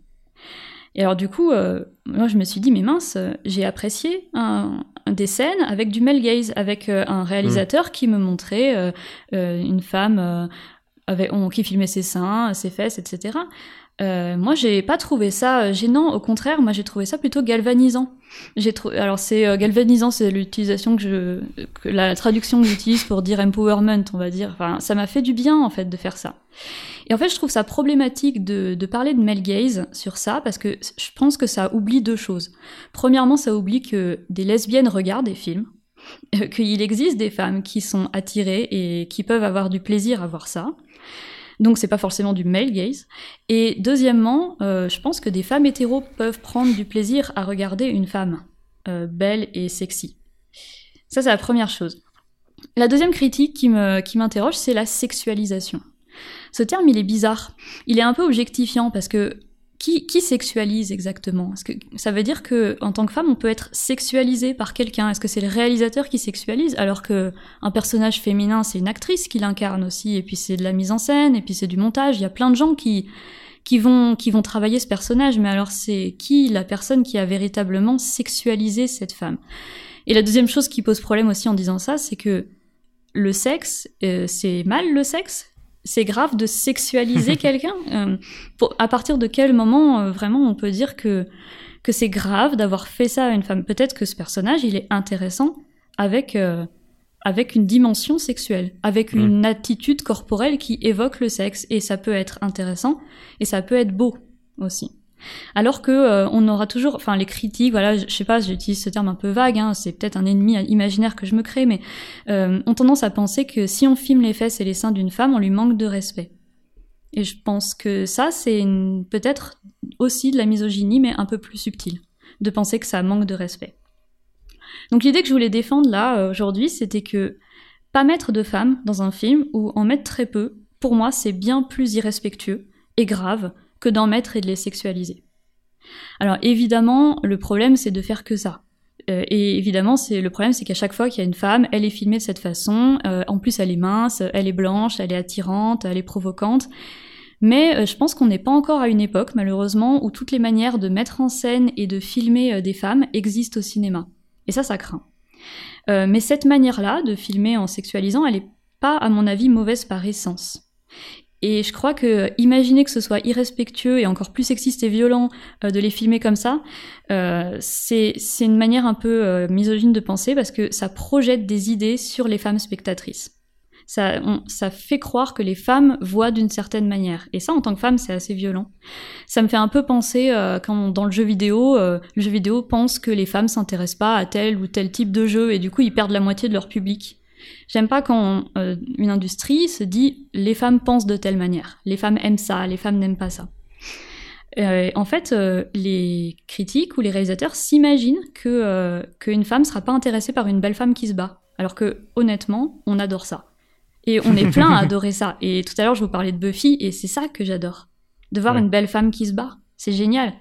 Et alors du coup, moi je me suis dit mais mince, j'ai apprécié un, des scènes avec du male gaze, avec un réalisateur qui me montrait une femme avec, on, qui filmait ses seins, ses fesses, etc. Euh, moi, j'ai pas trouvé ça euh, gênant. Au contraire, moi, j'ai trouvé ça plutôt galvanisant. J'ai trouvé, alors c'est euh, galvanisant, c'est l'utilisation que je, que la traduction que j'utilise pour dire empowerment, on va dire. Enfin, ça m'a fait du bien en fait de faire ça. Et en fait, je trouve ça problématique de, de parler de male gaze sur ça parce que je pense que ça oublie deux choses. Premièrement, ça oublie que des lesbiennes regardent des films qu'il existe des femmes qui sont attirées et qui peuvent avoir du plaisir à voir ça. Donc c'est pas forcément du male gaze. Et deuxièmement, euh, je pense que des femmes hétéros peuvent prendre du plaisir à regarder une femme euh, belle et sexy. Ça c'est la première chose. La deuxième critique qui me qui m'interroge, c'est la sexualisation. Ce terme, il est bizarre. Il est un peu objectifiant parce que qui, qui sexualise exactement? Est-ce que ça veut dire que en tant que femme, on peut être sexualisé par quelqu'un? Est-ce que c'est le réalisateur qui sexualise alors que un personnage féminin, c'est une actrice qui l'incarne aussi, et puis c'est de la mise en scène, et puis c'est du montage? Il y a plein de gens qui qui vont qui vont travailler ce personnage, mais alors c'est qui la personne qui a véritablement sexualisé cette femme? Et la deuxième chose qui pose problème aussi en disant ça, c'est que le sexe, euh, c'est mal le sexe? C'est grave de sexualiser quelqu'un. Euh, à partir de quel moment euh, vraiment on peut dire que que c'est grave d'avoir fait ça à une femme? Peut-être que ce personnage il est intéressant avec euh, avec une dimension sexuelle, avec mm. une attitude corporelle qui évoque le sexe et ça peut être intéressant et ça peut être beau aussi. Alors que euh, on aura toujours, enfin les critiques, voilà, je, sais pas, j'utilise ce terme un peu vague, hein, c'est peut-être un ennemi imaginaire que je me crée, mais euh, ont tendance à penser que si on filme les fesses et les seins d'une femme, on lui manque de respect. Et je pense que ça, c'est peut-être aussi de la misogynie, mais un peu plus subtile, de penser que ça manque de respect. Donc l'idée que je voulais défendre là euh, aujourd'hui, c'était que pas mettre de femmes dans un film ou en mettre très peu, pour moi, c'est bien plus irrespectueux et grave que d'en mettre et de les sexualiser. Alors évidemment, le problème c'est de faire que ça. Euh, et évidemment, c'est le problème, c'est qu'à chaque fois qu'il y a une femme, elle est filmée de cette façon. Euh, en plus, elle est mince, elle est blanche, elle est attirante, elle est provocante. Mais euh, je pense qu'on n'est pas encore à une époque, malheureusement, où toutes les manières de mettre en scène et de filmer des femmes existent au cinéma. Et ça, ça craint. mais cette manière-là de filmer en sexualisant, elle n'est pas, à mon avis, mauvaise par essence. Et je crois que imaginer que ce soit irrespectueux et encore plus sexiste et violent euh, de les filmer comme ça, euh, c'est une manière un peu euh, misogyne de penser parce que ça projette des idées sur les femmes spectatrices. Ça, ça fait croire que les femmes voient d'une certaine manière. Et ça, en tant que femme, c'est assez violent. Ça me fait un peu penser quand dans le jeu vidéo, le jeu vidéo pense que les femmes s'intéressent pas à tel ou tel type de jeu et du coup ils perdent la moitié de leur public. J'aime pas quand euh, une industrie se dit les femmes pensent de telle manière, les femmes aiment ça, les femmes n'aiment pas ça. Euh, en fait, euh, les critiques ou les réalisateurs s'imaginent que qu'une femme sera pas intéressée par une belle femme qui se bat, alors que honnêtement, on adore ça. Et on est plein à adorer ça. Et tout à l'heure, je vous parlais de Buffy, et c'est ça que j'adore. De voir une belle femme qui se bat. C'est génial.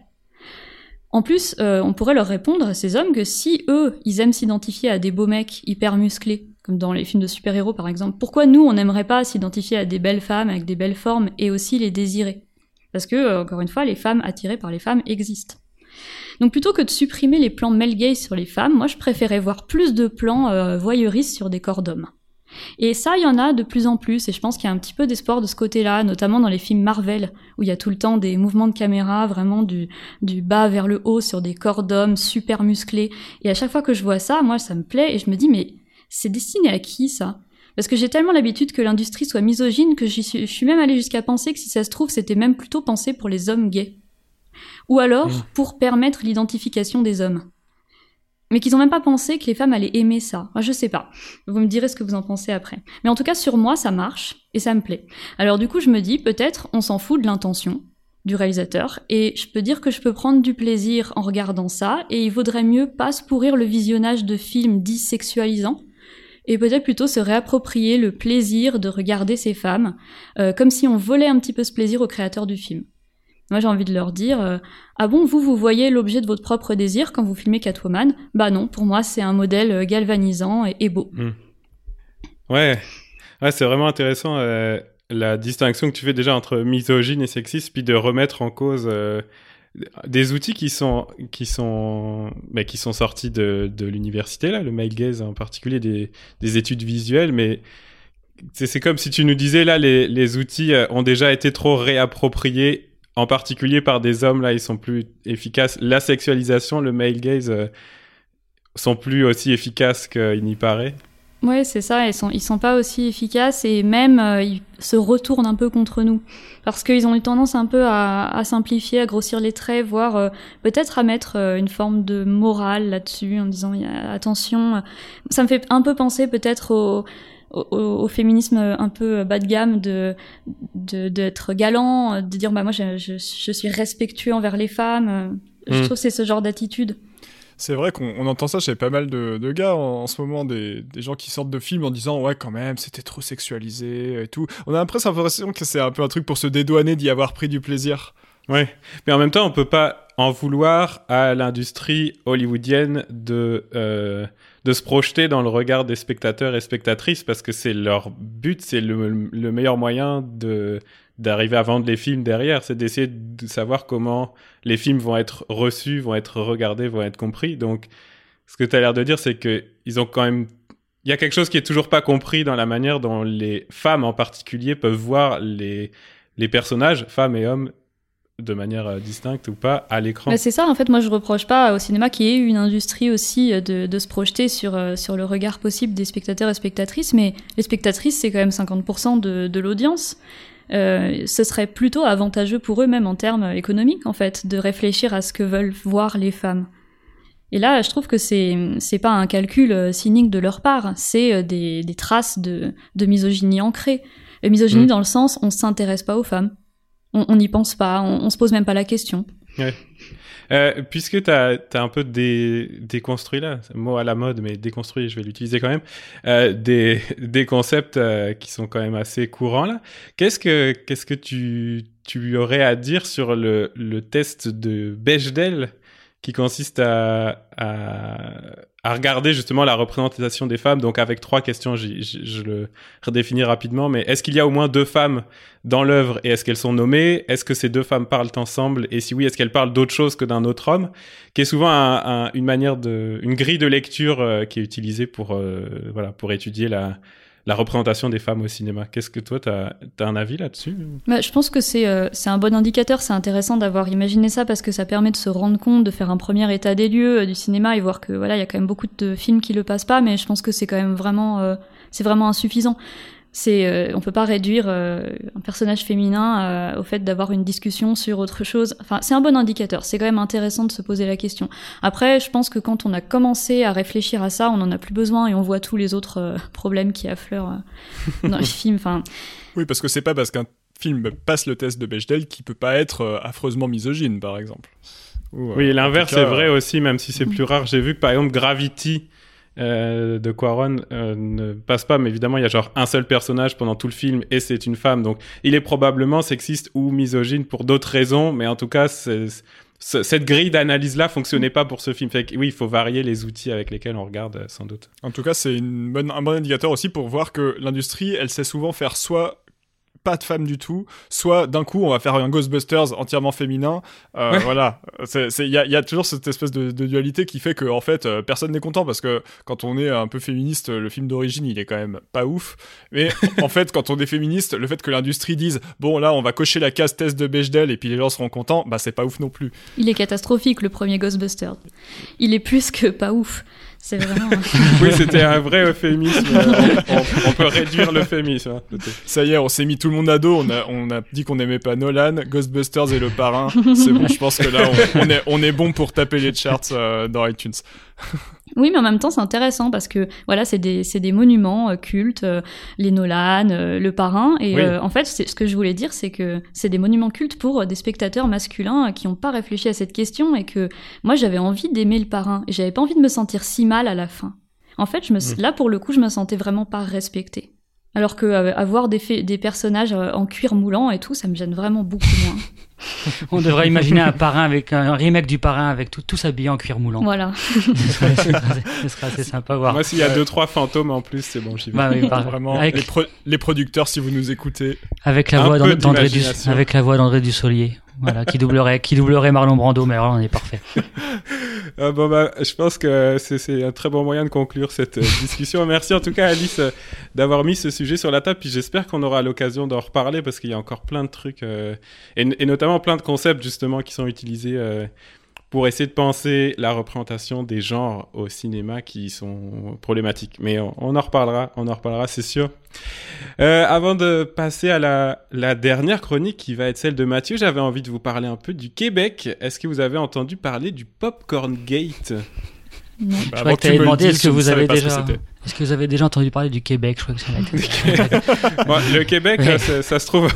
En plus, on pourrait leur répondre à ces hommes que si eux, ils aiment s'identifier à des beaux mecs hyper musclés, comme dans les films de super-héros par exemple. Pourquoi nous, on n'aimerait pas s'identifier à des belles femmes avec des belles formes et aussi les désirer? Parce que, euh, encore une fois, les femmes attirées par les femmes existent. Donc plutôt que de supprimer les plans male gaze sur les femmes, moi je préférais voir plus de plans euh, voyeuristes sur des corps d'hommes. Et ça, il y en a de plus en plus, et je pense qu'il y a un petit peu d'espoir de ce côté-là, notamment dans les films Marvel, où il y a tout le temps des mouvements de caméra, vraiment du, du bas vers le haut sur des corps d'hommes super musclés. Et à chaque fois que je vois ça, moi, ça me plaît, et je me dis, mais c'est destiné à qui ça? Parce que j'ai tellement l'habitude que l'industrie soit misogyne que je suis même allée jusqu'à penser que si ça se trouve, c'était même plutôt pensé pour les hommes gays. Ou alors mmh. pour permettre l'identification des hommes. Mais qu'ils ont même pas pensé que les femmes allaient aimer ça. Moi, je sais pas. Vous me direz ce que vous en pensez après. Mais en tout cas, sur moi, ça marche et ça me plaît. Alors du coup, je me dis, peut-être, on s'en fout de l'intention du réalisateur et je peux dire que je peux prendre du plaisir en regardant ça et il vaudrait mieux pas se pourrir le visionnage de films dits sexualisants et peut-être plutôt se réapproprier le plaisir de regarder ces femmes, euh, comme si on volait un petit peu ce plaisir aux créateurs du film. Moi j'ai envie de leur dire euh, Ah bon, vous, vous voyez l'objet de votre propre désir quand vous filmez Catwoman? Bah non, pour moi c'est un modèle euh, galvanisant et, beau. Hmm. Ouais, ouais c'est vraiment intéressant la distinction que tu fais déjà entre misogyne et sexiste, puis de remettre en cause des outils qui sont qui sont bah, qui sont sortis de, de l'université là le male gaze en particulier des, des études visuelles mais c'est comme si tu nous disais là les, les outils euh, ont déjà été trop réappropriés en particulier par des hommes là ils sont plus efficaces. La sexualisation le male gaze euh, sont plus aussi efficaces qu'il n'y paraît Ouais, c'est ça. Ils sont, ils sont pas aussi efficaces et même euh, ils se retournent un peu contre nous parce qu'ils ont eu tendance un peu à, à simplifier, à grossir les traits, voire euh, peut-être à mettre euh, une forme de morale là-dessus en disant attention. Ça me fait un peu penser peut-être au, au, féminisme un peu bas de gamme de d'être galant, de dire bah moi je, je, je suis respectueux envers les femmes. Je mmh. trouve c'est ce genre d'attitude. C'est vrai qu'on entend ça chez pas mal de, gars en, ce moment, des, gens qui sortent de films en disant ouais quand même c'était trop sexualisé et tout. On a l'impression que c'est un peu un truc pour se dédouaner d'y avoir pris du plaisir. Ouais, mais en même temps, on peut pas en vouloir à l'industrie hollywoodienne de euh, de se projeter dans le regard des spectateurs et spectatrices parce que c'est leur but, c'est le, le, meilleur moyen de d'arriver à vendre les films derrière, c'est d'essayer de savoir comment les films vont être reçus, vont être regardés, vont être compris. Donc, ce que tu as l'air de dire, c'est que ils ont quand même il y a quelque chose qui est toujours pas compris dans la manière dont les femmes en particulier peuvent voir les les personnages, femmes et hommes, de manière euh, distincte ou pas à l'écran. c'est ça, en fait, moi je reproche pas au cinéma qu'il y ait une industrie aussi euh, de, de se projeter sur, euh, sur le regard possible des spectateurs et spectatrices, mais les spectatrices c'est quand même 50% de, de l'audience. Euh, ce serait plutôt avantageux pour eux même en termes économiques en fait de réfléchir à ce que veulent voir les femmes. Et là, je trouve que c'est c'est pas un calcul cynique de leur part, c'est des, des traces de, de misogynie ancrée. misogynie mmh. dans le sens on s'intéresse pas aux femmes on n'y pense pas, on, on, se pose même pas la question. Euh, puisque tu as, un peu déconstruit là, mot à la mode, mais déconstruit, je vais l'utiliser quand même, euh, des, des concepts euh, qui sont quand même assez courants là. Qu'est-ce que, qu'est-ce que tu, tu aurais à dire sur le, le test de Bechdel? Qui consiste à, à, à, regarder justement la représentation des femmes. Donc avec trois questions, je, je le redéfinis rapidement, mais est-ce qu'il y a au moins deux femmes dans l'œuvre et est-ce qu'elles sont nommées? Est-ce que ces deux femmes parlent ensemble? Et si oui, est-ce qu'elles parlent d'autre chose que d'un autre homme? Qui est souvent un, une manière de, une grille de lecture euh, qui est utilisée pour, euh, voilà, pour étudier la, la représentation des femmes au cinéma. Qu'est-ce que toi, tu as, un avis là-dessus? Bah, Je pense que c'est euh, un bon indicateur. C'est intéressant d'avoir imaginé ça parce que ça permet de se rendre compte, de faire un premier état des lieux euh, du cinéma et voir que voilà, il y a quand même beaucoup de films qui le passent pas, mais je pense que c'est quand même vraiment, euh, c'est vraiment insuffisant c'est euh, on peut pas réduire euh, un personnage féminin euh, au fait d'avoir une discussion sur autre chose. Enfin, c'est un bon indicateur. C'est quand même intéressant de se poser la question. Après, je pense que quand on a commencé à réfléchir à ça, on en a plus besoin et on voit tous les autres problèmes qui affleurent dans les films. Enfin. Oui, parce que c'est pas parce qu'un film passe le test de Bechdel qu'il peut pas être affreusement misogyne, par exemple. oui, l'inverse est vrai aussi, même si c'est plus rare. J'ai vu que par exemple Gravity euh, de Quaron euh, ne passe pas, mais évidemment, il y a genre un seul personnage pendant tout le film et c'est une femme. Donc, il est probablement sexiste ou misogyne pour d'autres raisons, mais en tout cas, cette grille d'analyse-là fonctionnait pas pour ce film. Fait que, oui, il faut varier les outils avec lesquels on regarde, euh, sans doute. En tout cas, c'est un bon indicateur aussi pour voir que l'industrie, elle sait souvent faire soit pas de femmes du tout, soit d'un coup on va faire un Ghostbusters entièrement féminin. Euh, Voilà, il y a, y a, toujours cette espèce de, de, dualité qui fait que en fait euh, personne n'est content parce que quand on est un peu féministe, le film d'origine il est quand même pas ouf. Mais en fait quand on est féministe, le fait que l'industrie dise bon là on va cocher la case test de Bechdel et puis les gens seront contents, bah c'est pas ouf non plus. Il est catastrophique le premier Ghostbusters. Il est plus que pas ouf. C'est vraiment. oui, c'était un vrai euphémisme. on, peut réduire l'euphémisme. Hein, Ça y est, on s'est mis tout le monde à dos. On a, on a dit qu'on aimait pas Nolan, Ghostbusters et Le Parrain. C'est bon, je pense que là, on, est, on est bon pour taper les charts euh, dans iTunes. Oui, mais en même temps, c'est intéressant parce que voilà, c'est des, des monuments euh, cultes, euh, les Nolan, euh, le parrain. Et en fait, ce que je voulais dire, c'est que c'est des monuments cultes pour des spectateurs masculins qui n'ont pas réfléchi à cette question et que moi, j'avais envie d'aimer le parrain et j'avais pas envie de me sentir si mal à la fin. En fait, je me, mmh. là, pour le coup, je me sentais vraiment pas respectée. Alors que euh, avoir des, des personnages euh, en cuir moulant et tout, ça me gêne vraiment beaucoup moins. On devrait imaginer un parrain avec un remake du parrain avec tout, tous habillés en cuir moulant. Voilà. ce, serait, assez sympa à voir. Moi, s'il y a deux trois fantômes en plus, c'est bon, j'y vais. Bah vraiment. Les, les, producteurs, si vous nous écoutez. Avec la voix d'André du, avec la voix d'André Dussolier voilà, qui doublerait, qui doublerait Marlon Brando, mais alors on est parfait. Ah, bon, bah, je pense que c'est un très bon moyen de conclure cette euh, discussion. Merci en tout cas, Alice, euh, d'avoir mis ce sujet sur la table. Puis j'espère qu'on aura l'occasion d'en reparler parce qu'il y a encore plein de trucs, euh, et, et, notamment plein de concepts justement qui sont utilisés pour essayer de penser la représentation des genres au cinéma qui sont problématiques. Mais on, en reparlera, on en reparlera, c'est sûr. Euh, avant de passer à la, la, dernière chronique qui va être celle de Mathieu, j'avais envie de vous parler un peu du Québec. Est-ce que vous avez entendu parler du Popcorn Gate? Non. Bah, je crois que tu demandé est-ce que vous avez déjà Est-ce que vous avez déjà entendu parler du Québec? Je crois que ça Le Québec, ça, se trouve,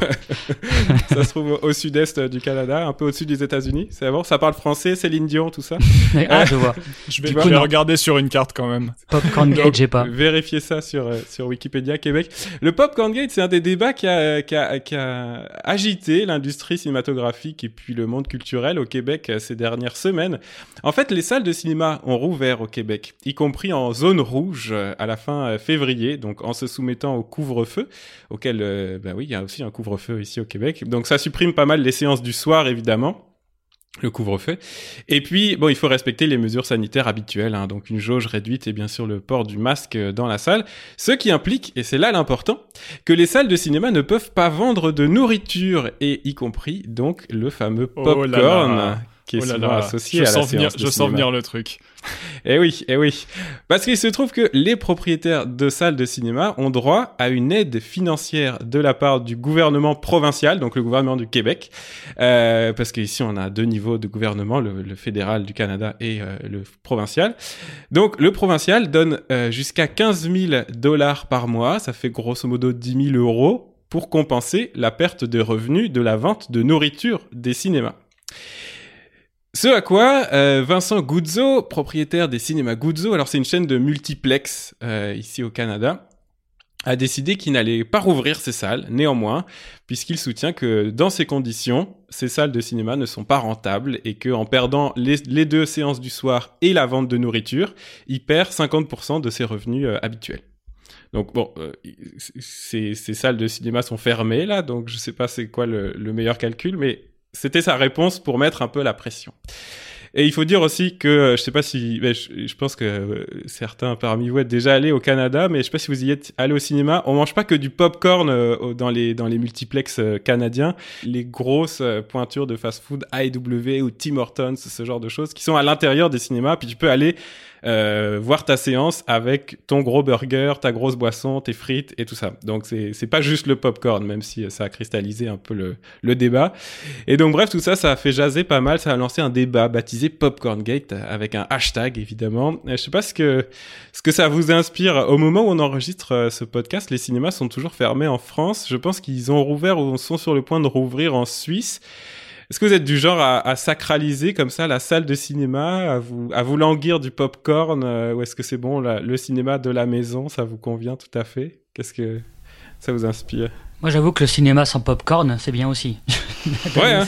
ça se trouve au sud-est du Canada, un peu au-dessus des États-Unis. C'est bon, ça parle français, c'est l'Indian, tout ça? ah, je vois. Je vais, je vais regarder sur une carte quand même. Popcorn Gate, j'ai pas. Vérifiez ça sur euh, sur Wikipédia Québec. Le Popcorn Gate, c'est un des débats qui a, qui a, qui a agité l'industrie cinématographique et puis le monde culturel au Québec euh, ces dernières semaines. En fait, les salles de cinéma ont rouvert au Québec, y compris en zone rouge euh, à la fin euh, février, donc en se soumettant au couvre-feu, auquel, euh, bah oui, il y a aussi un couvre-feu ici au Québec. Donc ça supprime pas mal les séances du soir, évidemment le couvre-feu. Et puis, bon, il faut respecter les mesures sanitaires habituelles, hein, donc une jauge réduite et bien sûr le port du masque dans la salle, ce qui implique, et c'est là l'important, que les salles de cinéma ne peuvent pas vendre de nourriture, et y compris donc le fameux oh popcorn qui est oh souvent associé je à la venir, Je sens venir le truc. Eh oui, eh oui. Parce qu'il se trouve que les propriétaires de salles de cinéma ont droit à une aide financière de la part du gouvernement provincial, donc le gouvernement du Québec, euh, parce qu'ici on a deux niveaux de gouvernement, le, fédéral du Canada et euh, le provincial. Donc le provincial donne euh, jusqu'à 15 000 dollars par mois, ça fait grosso modo 10 000 euros pour compenser la perte de revenus de la vente de nourriture des cinémas. Ce à quoi euh, Vincent Guzzo, propriétaire des cinémas Guzzo, alors c'est une chaîne de multiplex euh, ici au Canada, a décidé qu'il n'allait pas rouvrir ses salles, néanmoins, puisqu'il soutient que dans ces conditions, ces salles de cinéma ne sont pas rentables et qu'en perdant les, deux séances du soir et la vente de nourriture, il perd 50% de ses revenus euh, habituels. Donc bon, ces, salles de cinéma sont fermées là, donc je sais pas c'est quoi le, le meilleur calcul, mais c'était sa réponse pour mettre un peu la pression. Et il faut dire aussi que, euh, je sais pas si, je, pense que euh, certains parmi vous êtes déjà allés au Canada, mais je sais pas si vous y êtes allés au cinéma. On mange pas que du popcorn euh, dans les dans les multiplex canadiens. Les grosses pointures de fast-food AEW ou Tim Hortons, ce genre de choses qui sont à l'intérieur des cinémas. Puis tu peux aller euh, voir ta séance avec ton gros burger, ta grosse boisson, tes frites et tout ça. Donc c'est c'est pas juste le popcorn, même si ça a cristallisé un peu le le débat. Et donc bref, tout ça, ça a fait jaser pas mal. Ça a lancé un débat baptisé Popcorn Gate avec un hashtag évidemment. Je sais pas ce que ce que ça vous inspire. Au moment où on enregistre euh, ce podcast, les cinémas sont toujours fermés en France. Je pense qu'ils ont rouvert ou sont sur le point de rouvrir en Suisse. Est-ce que vous êtes du genre à, sacraliser comme ça la salle de cinéma, à vous, à vous languir du popcorn, euh, ou est-ce que c'est bon, le cinéma de la maison, ça vous convient tout à fait? Qu'est-ce que ça vous inspire? Moi, j'avoue que le cinéma sans popcorn, c'est bien aussi. ouais. Hein.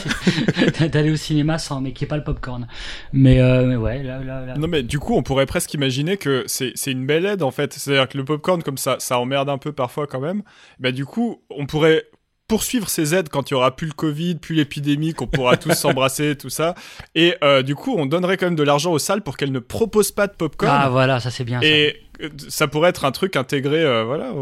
D'aller au cinéma sans, mais qui est pas le popcorn. Mais, euh, mais ouais, là, là, là, Non, mais du coup, on pourrait presque imaginer que c'est une belle aide en fait. C'est-à-dire que le popcorn, comme ça, ça emmerde un peu parfois quand même. Bah, du coup, on pourrait poursuivre ces aides quand il y aura plus le Covid, plus l'épidémie, qu'on pourra tous s'embrasser, tout ça. Et euh, du coup, on donnerait quand même de l'argent aux salles pour qu'elles ne proposent pas de popcorn. Ah voilà, ça c'est bien. Et ça. pourrait être un truc intégré, euh, voilà,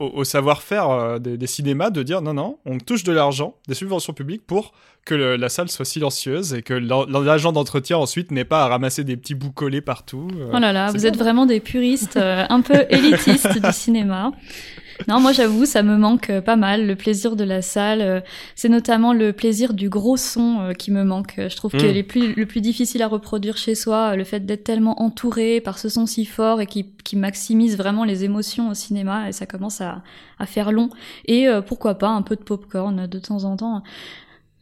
au, savoir-faire euh, des, cinémas de dire non non, on touche de l'argent, des subventions publiques pour que la salle soit silencieuse et que l'agent d'entretien ensuite n'ait pas à ramasser des petits bouts collés partout. oh là là, vous êtes vraiment des puristes, un peu élitistes du cinéma. Non, moi j'avoue, ça me manque euh, pas mal. Le plaisir de la salle, euh, c'est notamment le plaisir du gros son euh, qui me manque. Je trouve que mm. plus, le plus difficile à reproduire chez soi, le fait d'être tellement entouré par ce son si fort et qui, qui maximise vraiment les émotions au cinéma, et ça commence à, à faire long. Et pourquoi pas un peu de popcorn de temps en temps.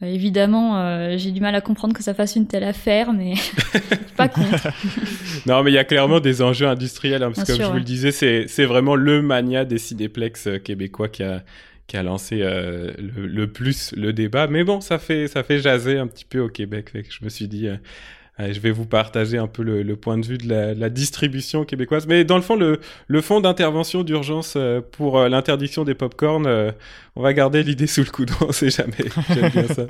Bah, évidemment, euh, j'ai du mal à comprendre que ça fasse une telle affaire, mais pas contre. non, mais il y a clairement des enjeux industriels, hein, parce que comme je vous le disais, c'est vraiment le mania des cinéplex euh, québécois qui a qui a lancé euh, le, plus le débat. Mais bon, ça fait ça fait jaser un petit peu au Québec. Fait que je me suis dit, je vais vous partager un peu le, point de vue de la, distribution québécoise. Mais dans le fond, le, le fonds d'intervention d'urgence euh, pour euh, l'interdiction des pop-corn, euh, on va garder l'idée sous le coude, on sait jamais. J'aime bien ça.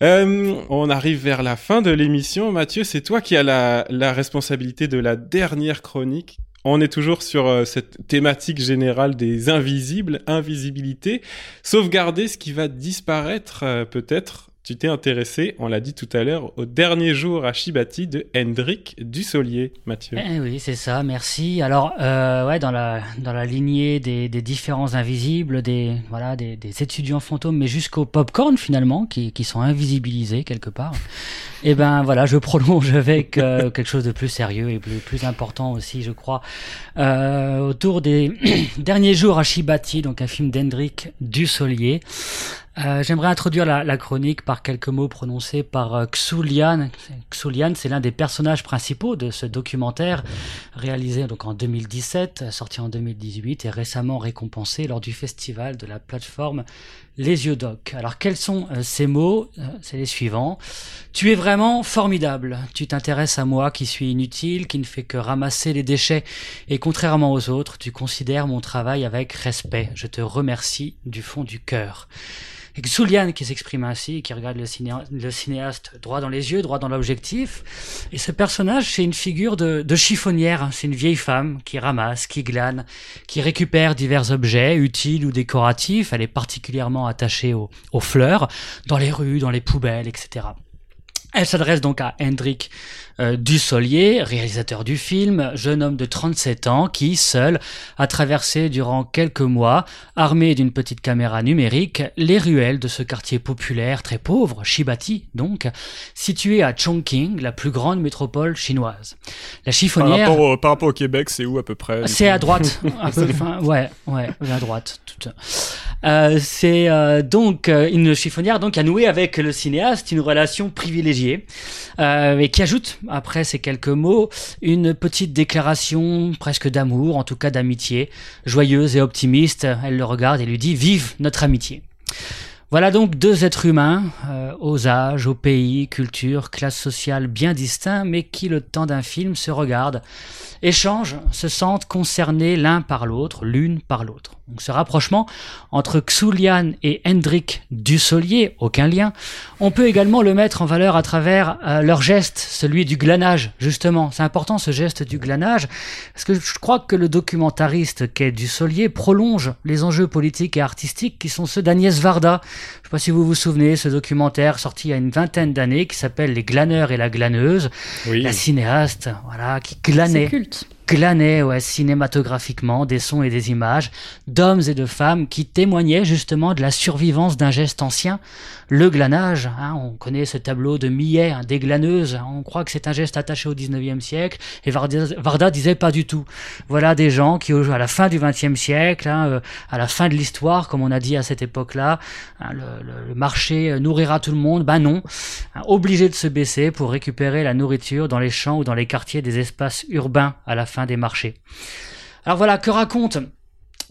on arrive vers la fin de l'émission. Mathieu, c'est toi qui as la, la, responsabilité de la dernière chronique. On est toujours sur cette thématique générale des invisibles, invisibilité, sauvegarder ce qui va disparaître peut-être tu t'es intéressé, on l'a dit tout à l'heure, au dernier jour à Shibati de Hendrik Dussolier, Mathieu. Eh oui, c'est ça, merci. Alors, euh, ouais, dans la, dans la lignée des, des différents invisibles, des, voilà, des, des étudiants fantômes, mais jusqu'au popcorn finalement, qui, qui sont invisibilisés quelque part. Et eh ben voilà, je prolonge avec euh, quelque chose de plus sérieux et plus, plus important aussi, je crois, euh, autour des derniers jours à Shibati, donc un film d'Hendrik Dussolier. Euh, J'aimerais introduire la, chronique par quelques mots prononcés par euh, Xulian. Xulian, c'est l'un des personnages principaux de ce documentaire réalisé donc en 2017, sorti en 2018 et récemment récompensé lors du festival de la plateforme Les Yeux Doc. Alors quels sont euh, ces mots? Euh, C'est les suivants. Tu es vraiment formidable. Tu t'intéresses à moi qui suis inutile, qui ne fait que ramasser les déchets et contrairement aux autres, tu considères mon travail avec respect. Je te remercie du fond du cœur. Xulian qui s'exprime ainsi, qui regarde le, cinéaste droit dans les yeux, droit dans l'objectif. Et ce personnage, c'est une figure de, chiffonnière. C'est une vieille femme qui ramasse, qui glane, qui récupère divers objets utiles ou décoratifs. Elle est particulièrement attachée aux fleurs, dans les rues, dans les poubelles, etc. Elle s'adresse donc à Hendrik euh, Dussolier, réalisateur du film, jeune homme de 37 ans qui, seul, a traversé durant quelques mois, armé d'une petite caméra numérique, les ruelles de ce quartier populaire très pauvre, Shibati donc, situé à Chongqing, la plus grande métropole chinoise. La chiffonnière... Par rapport au, par rapport au Québec, c'est où à peu près C'est à droite, un peu, ouais, ouais, à droite. Tout. Euh, c'est euh, donc euh, une chiffonnière donc a noué avec le cinéaste une relation privilégiée euh, et qui ajoute après ces quelques mots une petite déclaration presque d'amour, en tout cas d'amitié, joyeuse et optimiste. Elle le regarde et lui dit vive notre amitié. Voilà donc deux êtres humains, euh, aux âges, aux pays, cultures, classes sociales bien distincts, mais qui le temps d'un film se regardent, échangent, se sentent concernés l'un par l'autre, l'une par l'autre. Donc ce rapprochement entre Xulian et Hendrik Dussolier, aucun lien, on peut également le mettre en valeur à travers euh, leur geste, celui du glanage, justement. C'est important ce geste du glanage, parce que je crois que le documentariste qu'est Dussolier prolonge les enjeux politiques et artistiques qui sont ceux d'Agnès Varda. Pas si vous vous souvenez, ce documentaire sorti il y a une vingtaine d'années qui s'appelle Les glaneurs et la glaneuse. La cinéaste, voilà, qui glanait. Culte glanait ouais, cinématographiquement des sons et des images d'hommes et de femmes qui témoignaient justement de la survivance d'un geste ancien, le glanage. Hein, on connaît ce tableau de Millet, hein, des glaneuses. Hein, on croit que c'est un geste attaché au 19e siècle. Et Varda, disait pas du tout. Voilà des gens qui, à la fin du 20e siècle, hein, euh, à la fin de l'histoire, comme on a dit à cette époque-là, hein, le, le, marché nourrira tout le monde. Ben non, obligé de se baisser pour récupérer la nourriture dans les champs ou dans les quartiers des espaces urbains à la fin des marchés. Alors voilà, que raconte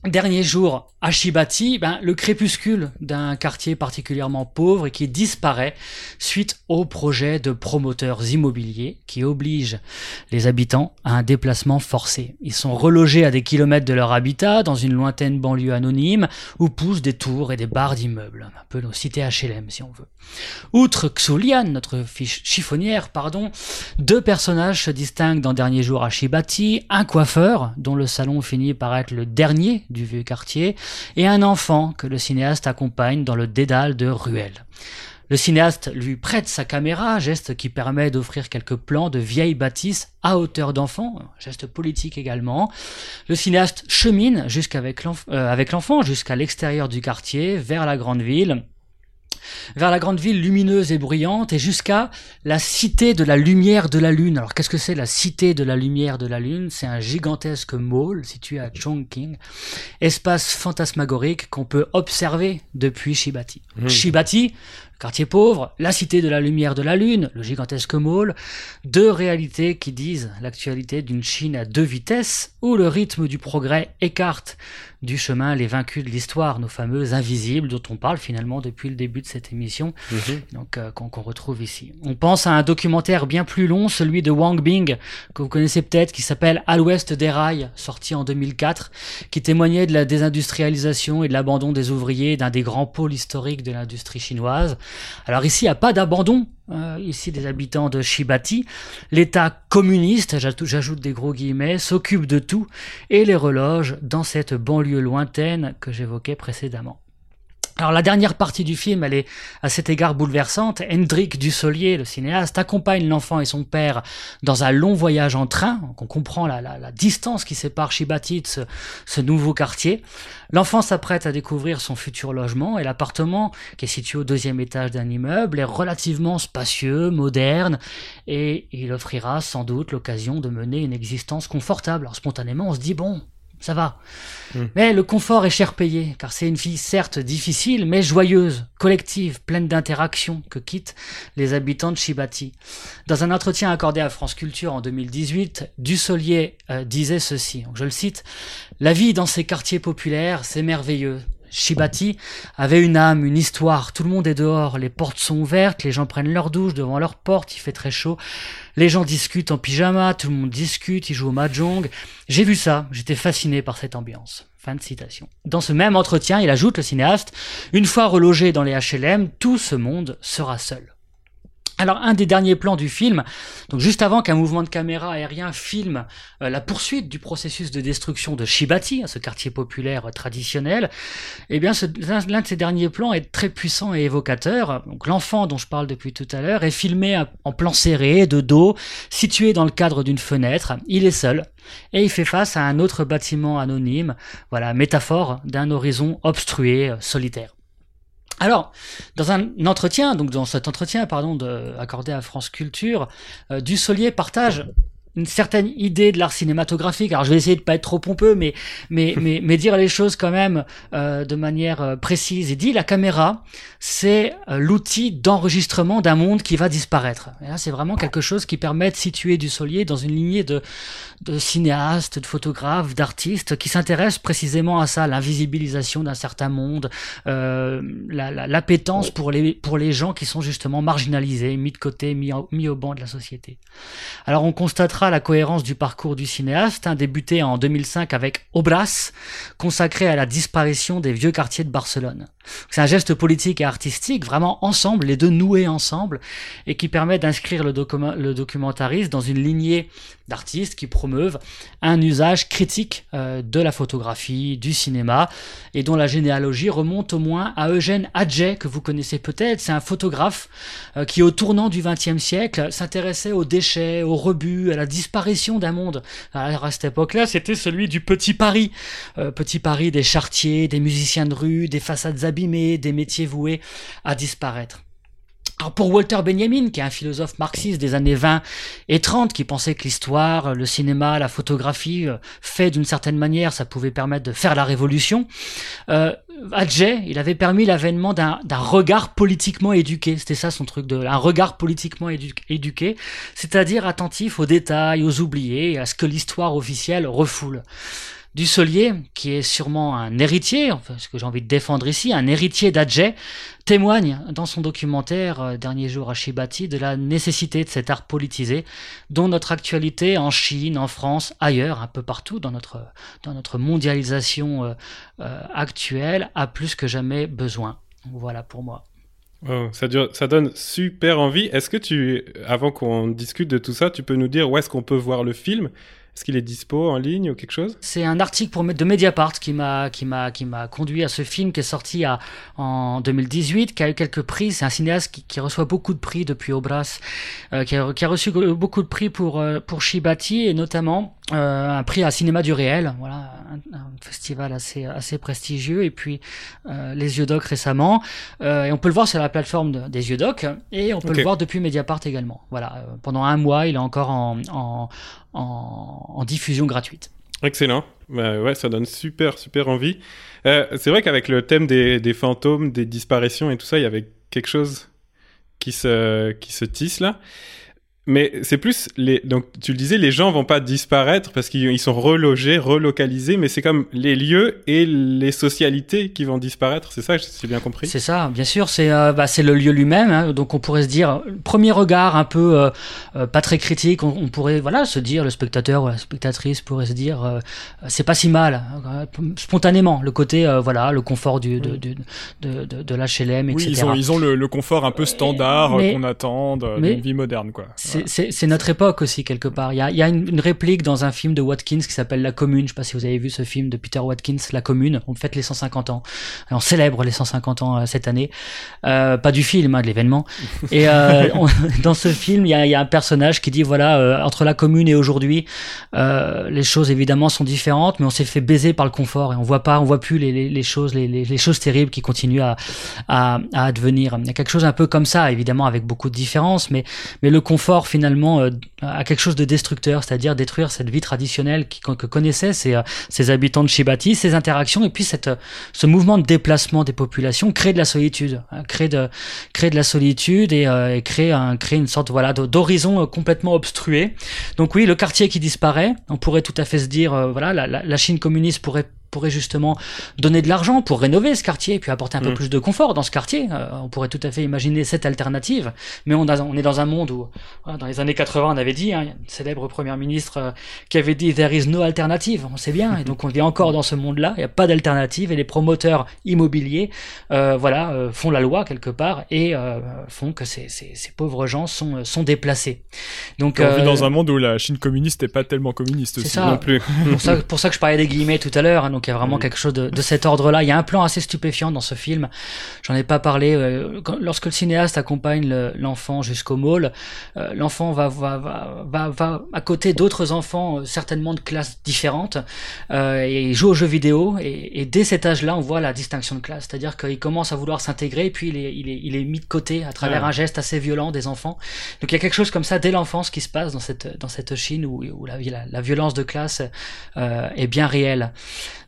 Dernier jour à Shibati, ben, le crépuscule d'un quartier particulièrement pauvre et qui disparaît suite au projet de promoteurs immobiliers qui obligent les habitants à un déplacement forcé. Ils sont relogés à des kilomètres de leur habitat dans une lointaine banlieue anonyme où poussent des tours et des barres d'immeubles, un peu nos cités HLM si on veut. Outre Xulian, notre fiche chiffonnière, pardon, deux personnages se distinguent dans Dernier jour à Shibati, un coiffeur dont le salon finit par être le dernier du vieux quartier, et un enfant que le cinéaste accompagne dans le dédale de ruelles. Le cinéaste lui prête sa caméra, geste qui permet d'offrir quelques plans de vieilles bâtisses à hauteur d'enfant, geste politique également. Le cinéaste chemine jusqu'avec euh, l'enfant jusqu'à l'extérieur du quartier, vers la grande ville, vers la grande ville lumineuse et bruyante et jusqu'à la cité de la lumière de la lune. Alors qu'est-ce que c'est la cité de la lumière de la lune? C'est un gigantesque mall situé à Chongqing, espace fantasmagorique qu'on peut observer depuis Shibati. Mmh. Shibati, quartier pauvre, la cité de la lumière de la lune, le gigantesque mall, deux réalités qui disent l'actualité d'une Chine à deux vitesses où le rythme du progrès écarte du chemin les vaincus de l'histoire, nos fameux invisibles dont on parle finalement depuis le début de cette émission, mhm. donc euh, qu'on retrouve ici. On pense à un documentaire bien plus long, celui de Wang Bing, que vous connaissez peut-être, qui s'appelle À l'ouest des rails, sorti en 2004, qui témoignait de la désindustrialisation et de l'abandon des ouvriers d'un des grands pôles historiques de l'industrie chinoise. Alors ici, il n'y a pas d'abandon, euh, ici des habitants de Shibati. L'État communiste, j'ajoute des gros guillemets, s'occupe de tout et les reloge dans cette banlieue lointaine que j'évoquais précédemment. Alors la dernière partie du film, elle est à cet égard bouleversante. Hendrik Dussolier, le cinéaste, accompagne l'enfant et son père dans un long voyage en train. On comprend la, distance qui sépare Shibati ce, ce nouveau quartier. L'enfant s'apprête à découvrir son futur logement et l'appartement, qui est situé au deuxième étage d'un immeuble, est relativement spacieux, moderne, et il offrira sans doute l'occasion de mener une existence confortable. Alors spontanément, on se dit bon, ça va. Hmm. Mais le confort est cher payé, car c'est une vie certes difficile, mais joyeuse, collective, pleine d'interactions que quittent les habitants de Shibati. Dans un entretien accordé à France Culture en 2018, Dussolier euh, disait ceci, je le cite, La vie dans ces quartiers populaires, c'est merveilleux. Shibati avait une âme, une histoire. Tout le monde est dehors, les portes sont ouvertes, les gens prennent leur douche devant leur porte, il fait très chaud. Les gens discutent en pyjama, tout le monde discute, ils jouent au mahjong. J'ai vu ça, j'étais fasciné par cette ambiance. Fin de citation. Dans ce même entretien, il ajoute, le cinéaste, une fois relogé dans les HLM, tout ce monde sera seul. Alors un des derniers plans du film, donc juste avant qu'un mouvement de caméra aérien filme euh, la poursuite du processus de destruction de Shibati, ce quartier populaire traditionnel, eh bien l'un de ces derniers plans est très puissant et évocateur. Donc l'enfant dont je parle depuis tout à l'heure est filmé en plan serré, de dos, situé dans le cadre d'une fenêtre. Il est seul et il fait face à un autre bâtiment anonyme, voilà, métaphore d'un horizon obstrué, solitaire. Alors, dans un entretien, donc dans cet entretien, pardon, de, accordé à France Culture, euh, Dussolier partage une certaine idée de l'art cinématographique. Alors je vais essayer de pas être trop pompeux, mais mais mais, mais dire les choses quand même euh, de manière euh, précise. Il dit la caméra, c'est euh, l'outil d'enregistrement d'un monde qui va disparaître. Et là, c'est vraiment quelque chose qui permet de situer du Solier dans une lignée de de cinéastes, de photographes, d'artistes qui s'intéressent précisément à ça, l'invisibilisation d'un certain monde, euh, l'appétence la, pour les pour les gens qui sont justement marginalisés, mis de côté, mis, mis au banc de la société. Alors on constatera la cohérence du parcours du cinéaste, hein, débuté en 2005 avec Obras, consacré à la disparition des vieux quartiers de Barcelone. C'est un geste politique et artistique, vraiment ensemble, les deux noués ensemble, et qui permet d'inscrire le, le, documentariste dans une lignée d'artistes qui promeuvent un usage critique euh, de la photographie, du cinéma, et dont la généalogie remonte au moins à Eugène Adjet, que vous connaissez peut-être. C'est un photographe euh, qui, au tournant du XXe siècle, s'intéressait aux déchets, aux rebuts, à la disparition d'un monde. Alors, à cette époque-là, c'était celui du Petit Paris. Euh, petit Paris des chartiers, des musiciens de rue, des façades abîmées, des métiers voués à disparaître. Alors pour Walter Benjamin, qui est un philosophe marxiste des années 20 et 30, qui pensait que l'histoire, le cinéma, la photographie, euh, fait d'une certaine manière, ça pouvait permettre de faire la révolution, euh, Adjay, il avait permis l'avènement d'un regard politiquement éduqué. C'était ça son truc de un regard politiquement éduqué, c'est-à-dire attentif aux détails, aux oubliés, à ce que l'histoire officielle refoule. Dussolier, qui est sûrement un héritier, enfin, ce que j'ai envie de défendre ici, un héritier d'Adjet, témoigne dans son documentaire euh, Dernier jour à Shibati de la nécessité de cet art politisé dont notre actualité en Chine, en France, ailleurs, un peu partout dans notre, dans notre mondialisation euh, euh, actuelle a plus que jamais besoin. Voilà pour moi. ça, ça donne super envie. Est-ce que tu, avant qu'on discute de tout ça, tu peux nous dire où est-ce qu'on peut voir le film? Est-ce qu'il est dispo en ligne ou quelque chose? C'est un article pour, de Mediapart qui m'a qui m'a qui m'a conduit à ce film qui est sorti à, en 2018, qui a eu quelques prix. C'est un cinéaste qui, qui, reçoit beaucoup de prix depuis Obras, euh, qui, a, qui, a, reçu beaucoup de prix pour euh, pour Shibati et notamment euh, un prix à Cinéma du réel, voilà, un, festival assez assez prestigieux. Et puis euh, les Yeux d'Oc récemment, et on peut le voir sur la plateforme des Yeux d'Oc et on peut le voir depuis Mediapart également. Voilà, pendant un mois, il est encore en, en en, diffusion gratuite. Excellent. Bah ouais, ça donne super, super envie. Euh, c'est vrai qu'avec le thème des, des, fantômes, des disparitions et tout ça, il y avait quelque chose qui se, qui se tisse là. Mais c'est plus les donc tu le disais les gens vont pas disparaître parce qu'ils sont relogés, relocalisés mais c'est comme les lieux et les socialités qui vont disparaître, c'est ça j'ai bien compris? C'est ça, bien sûr, c'est euh, bah, c'est le lieu lui-même hein, donc on pourrait se dire premier regard un peu euh, euh, pas très critique, on, pourrait voilà se dire le spectateur ou la spectatrice pourrait se dire c'est pas si mal hein, spontanément le côté voilà le confort du de de, de, de, de l'HLM etc. Oui, ils ont ils ont le, confort un peu standard qu'on attend d'une vie moderne quoi c'est notre époque aussi quelque part. Il y a, y a une, réplique dans un film de Watkins qui s'appelle La Commune. Je sais pas si vous avez vu ce film de Peter Watkins, La Commune. On fête les 150 ans. on célèbre les 150 ans euh, cette année. Euh, pas du film, hein, de l'événement. Et euh, dans ce film, il y a, y a, un personnage qui dit voilà, entre la Commune et aujourd'hui, les choses évidemment sont différentes, mais on s'est fait baiser par le confort et on voit pas, on voit plus les, les, les choses, les, les, choses terribles qui continuent à, à, à advenir. Il y a quelque chose un peu comme ça, évidemment avec beaucoup de différences, mais mais le confort finalement euh, a quelque chose de destructeur, c'est-à-dire détruire cette vie traditionnelle que connaissaient ces, euh, ces habitants de Shibati, ces interactions et puis euh, ce mouvement de déplacement des populations crée de la solitude, hein, crée de, la solitude et, et crée, un, crée une sorte voilà d'horizon complètement obstrué. Donc oui, le quartier qui disparaît, on pourrait tout à fait se dire, voilà, la Chine communiste pourrait pourrait justement donner de l'argent pour rénover ce quartier et puis apporter un peu mm. plus de confort dans ce quartier. Euh, on pourrait tout à fait imaginer cette alternative, mais on, a, on est dans un monde où, dans les années 80, on avait dit, hein, une célèbre première ministre euh, qui avait dit There is no alternative, on sait bien, et donc on vit encore dans ce monde-là, il n'y a pas d'alternative, et les promoteurs immobiliers euh, voilà, font la loi quelque part et font que ces, ces, ces, pauvres gens sont, sont déplacés. Donc, on vit dans un monde où la Chine communiste n'est pas tellement communiste aussi ça. non plus. pour, ça, pour ça que je parlais des guillemets tout à l'heure, hein, donc il y a vraiment quelque chose de, de cet ordre-là. Il y a un plan assez stupéfiant dans ce film. J'en ai pas parlé. Euh, lorsque le cinéaste accompagne l'enfant jusqu'au mall, euh, l'enfant va, va, va, va, va à côté d'autres enfants, euh, certainement de classes différentes, et il joue aux jeux vidéo. Et, et dès cet âge-là, on voit la distinction de classe, c'est-à-dire qu'il commence à vouloir s'intégrer, puis il est, il est, il est mis de côté à travers un geste assez violent des enfants. Donc il y a quelque chose comme ça dès l'enfance qui se passe dans cette dans cette Chine où, où la, la, la violence de classe est bien réelle.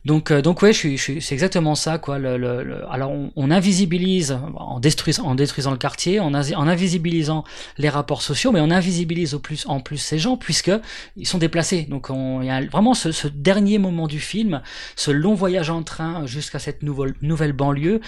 Donc, euh, donc ouais, je je c'est exactement ça, quoi. Le, le, alors, on, on, invisibilise en détruisant, en détruisant le quartier, en, invisibilisant les rapports sociaux, mais on invisibilise au plus, en plus ces gens puisque ils sont déplacés. Donc, on, il y a vraiment ce, ce, dernier moment du film, ce long voyage en train jusqu'à cette nouvelle, nouvelle banlieue,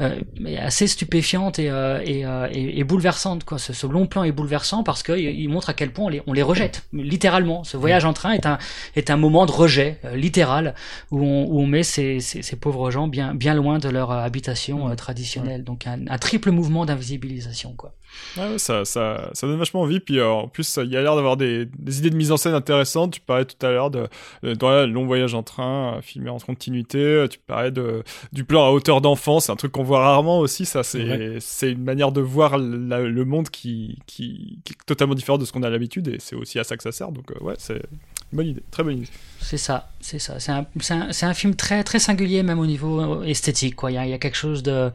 euh, assez stupéfiante et, euh, et, euh, et, et, bouleversante, quoi. Ce, ce, long plan est bouleversant parce qu'il il montre à quel point on les, on les rejette, littéralement. Ce voyage en train est un, est un moment de rejet littéral où on où on met ces, ces, ces, pauvres gens bien, bien loin de leur habitation euh, traditionnelle. Donc un, un, triple mouvement d'invisibilisation, quoi. Ouais, ça, ça, ça donne vachement envie. Puis euh, en plus, il y a l'air d'avoir des, des, idées de mise en scène intéressantes. Tu parlais tout à l'heure de, de, de, long voyage en train, euh, filmé en continuité. Tu parlais de, du plan à hauteur d'enfant. C'est un truc qu'on voit rarement aussi. Ça, c'est, c'est une manière de voir le monde qui, qui, qui, est totalement différent de ce qu'on a l'habitude. Et c'est aussi à ça que ça sert. Donc, euh, ouais, c'est une bonne idée. Très bonne idée. C'est ça, c'est ça. C'est un, un, un, film très, très singulier, même au niveau esthétique. Quoi. Il, y a, quelque chose de,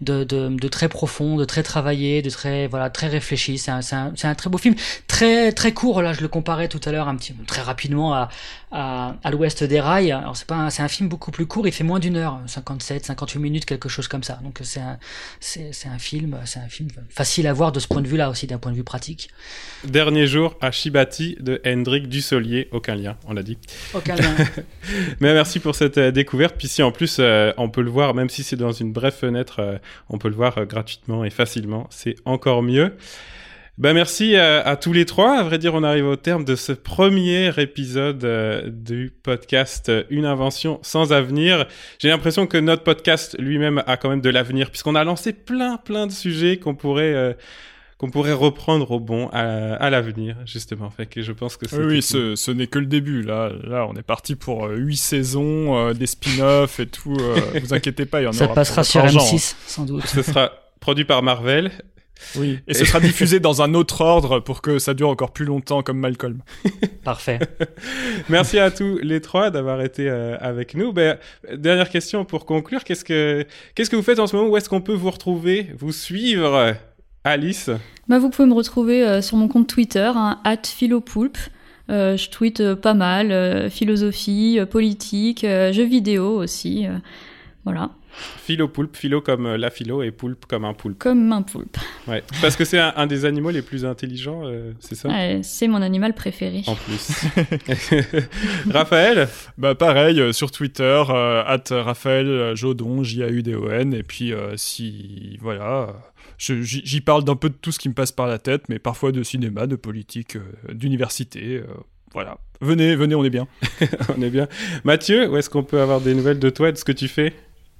de, de, très profond, de très travaillé, de très voilà très réfléchi. C'est un, un, un, très beau film, très très court. Là, je le comparais tout à l'heure un petit très rapidement à, à, à l'Ouest des rails. Alors c'est pas c'est un film beaucoup plus court. Il fait moins d'une heure, 57, 58 minutes, quelque chose comme ça. Donc c'est un c'est un film c'est un film facile à voir de ce point de vue là aussi d'un point de vue pratique. Dernier jour à Shibati de Hendrik Dussolier. Aucun lien, on l'a dit. Mais merci pour cette euh, découverte. Puis si en plus euh, on peut le voir, même si c'est dans une brève fenêtre. Euh, on peut le voir gratuitement et facilement. C'est encore mieux. Ben merci à, tous les trois. À vrai dire, on arrive au terme de ce premier épisode du podcast Une invention sans avenir. J'ai l'impression que notre podcast lui-même a quand même de l'avenir puisqu'on a lancé plein plein de sujets qu'on pourrait qu'on pourrait reprendre au bon à, à l'avenir, justement. Fait que je pense que oui, oui ce, ce n'est que le début. Là, là, on est parti pour euh, huit saisons, euh, des spin-offs et tout. Euh, vous inquiétez pas, il y en Ça aura. Ça passera sur M6, sans doute. Ce sera produit par Marvel. Oui, et ce sera diffusé dans un autre ordre pour que ça dure encore plus longtemps comme Malcolm. Parfait. Merci à tous les trois d'avoir été euh, avec nous. Ben, dernière question pour conclure, qu'est-ce que qu'est-ce que vous faites en ce moment? Où est-ce qu'on peut vous retrouver, vous suivre? Alice bah, Vous pouvez me retrouver euh, sur mon compte Twitter, hein, @philopoulpe. Euh, je tweete euh, pas mal, euh, philosophie, euh, politique, jeux vidéo aussi. voilà. Philo poulpe, philo comme la philo et poulpe comme un poulpe. Comme un poulpe. Ouais, parce que c'est un, un, des animaux les plus intelligents, euh, c'est ça? Ouais, C'est mon animal préféré. En plus. Raphaël? Bah pareil, euh, sur Twitter, euh, at Raphaël Jodon, J-A-U-D-O-N, et puis si, voilà, j'y parle d'un peu de tout ce qui me passe par la tête, mais parfois de cinéma, de politique, d'université, voilà. Venez, venez, on est bien. on est bien. Mathieu, où est-ce qu'on peut avoir des nouvelles de toi et de ce que tu fais?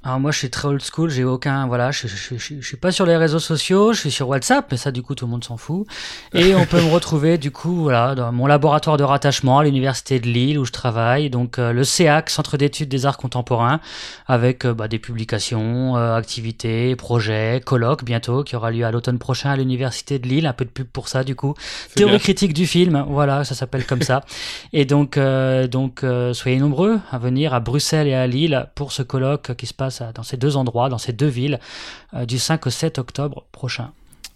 Alors moi, je suis très old school, j'ai aucun, voilà, je, je, je, je, suis pas sur les réseaux sociaux, je suis sur WhatsApp, mais ça, du coup, tout le monde s'en fout. Et on peut me retrouver, du coup, voilà, dans mon laboratoire de rattachement à l'université de Lille où je travaille, donc euh, le CEAC, Centre d'études des arts contemporains, avec euh, bah, des publications, euh, activités, projets, colloques bientôt, qui aura lieu à l'automne prochain à l'université de Lille, un peu de pub pour ça, du coup. Théorie critique du film, voilà, ça s'appelle comme ça. Et donc, donc, soyez nombreux à venir à Bruxelles et à Lille pour ce colloque qui se passe dans ces deux endroits, dans ces deux villes, euh, du 5 au 7 octobre prochain.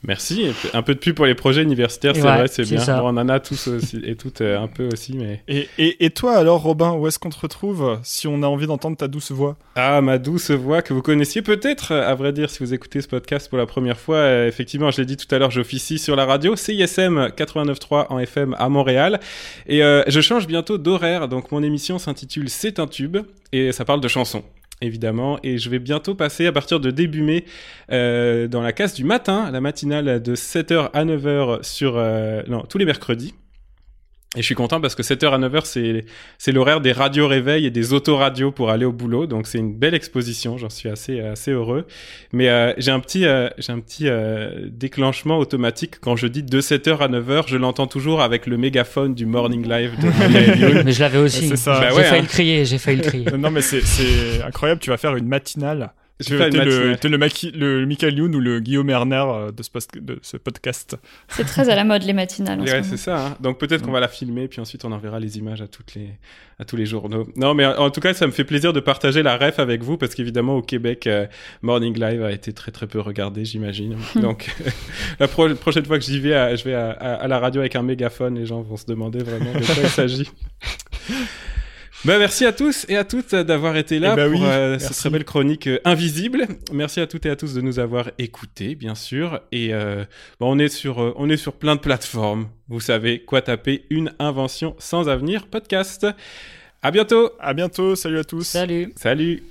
Merci. Un peu de pub pour les projets universitaires, c'est vrai, c'est bien. on en a tous aussi, et toutes euh, un peu aussi. Mais... Et, et, toi alors, Robin, où est-ce qu'on te retrouve si on a envie d'entendre ta douce voix? Ah, ma douce voix que vous connaissiez peut-être, à vrai dire, si vous écoutez ce podcast pour la première fois. Euh, effectivement, je l'ai dit tout à l'heure, j'officie sur la radio CISM 89.3 en FM à Montréal. Et je change bientôt d'horaire, donc mon émission s'intitule C'est un tube et ça parle de chansons évidemment. Et je vais bientôt passer à partir de début mai euh, dans la case du matin, la matinale de 7h à 9h sur euh, non, tous les mercredis. Et je suis content parce que 7h à 9h, c'est, c'est l'horaire des radios réveils et des autoradios pour aller au boulot. Donc c'est une belle exposition, j'en suis assez, assez heureux. Mais euh, j'ai un petit, euh, j'ai un petit euh, déclenchement automatique. Quand je dis de 7h à 9h, je l'entends toujours avec le mégaphone du Morning Live de Mais je l'avais aussi. C'est ça. Bah j'ai failli hein. le crier, j'ai failli le crier. non mais c'est, c'est incroyable, tu vas faire une matinale je vais le, le, le, Michael Youn ou le Guillaume Erner euh, de ce, de ce podcast. C'est très à la mode les matinales. ouais, c'est ça. Hein. Donc peut-être qu'on va la filmer, puis ensuite on enverra les images à toutes les à tous les journaux. Non, mais en tout cas, ça me fait plaisir de partager la ref avec vous parce qu'évidemment au Québec, euh, Morning Live a été très très peu regardé, j'imagine. Donc la prochaine fois que j'y vais, je vais à, à, la radio avec un mégaphone, les gens vont se demander vraiment de quoi il s'agit. Bah, merci à tous et à toutes d'avoir été là eh ben pour euh, cette très belle chronique euh, invisible. Merci à toutes et à tous de nous avoir écoutés, bien sûr. Et euh, bah, on est sur on est sur plein de plateformes. Vous savez quoi taper une invention sans avenir podcast. À bientôt. À bientôt. Salut à tous. Salut. Salut.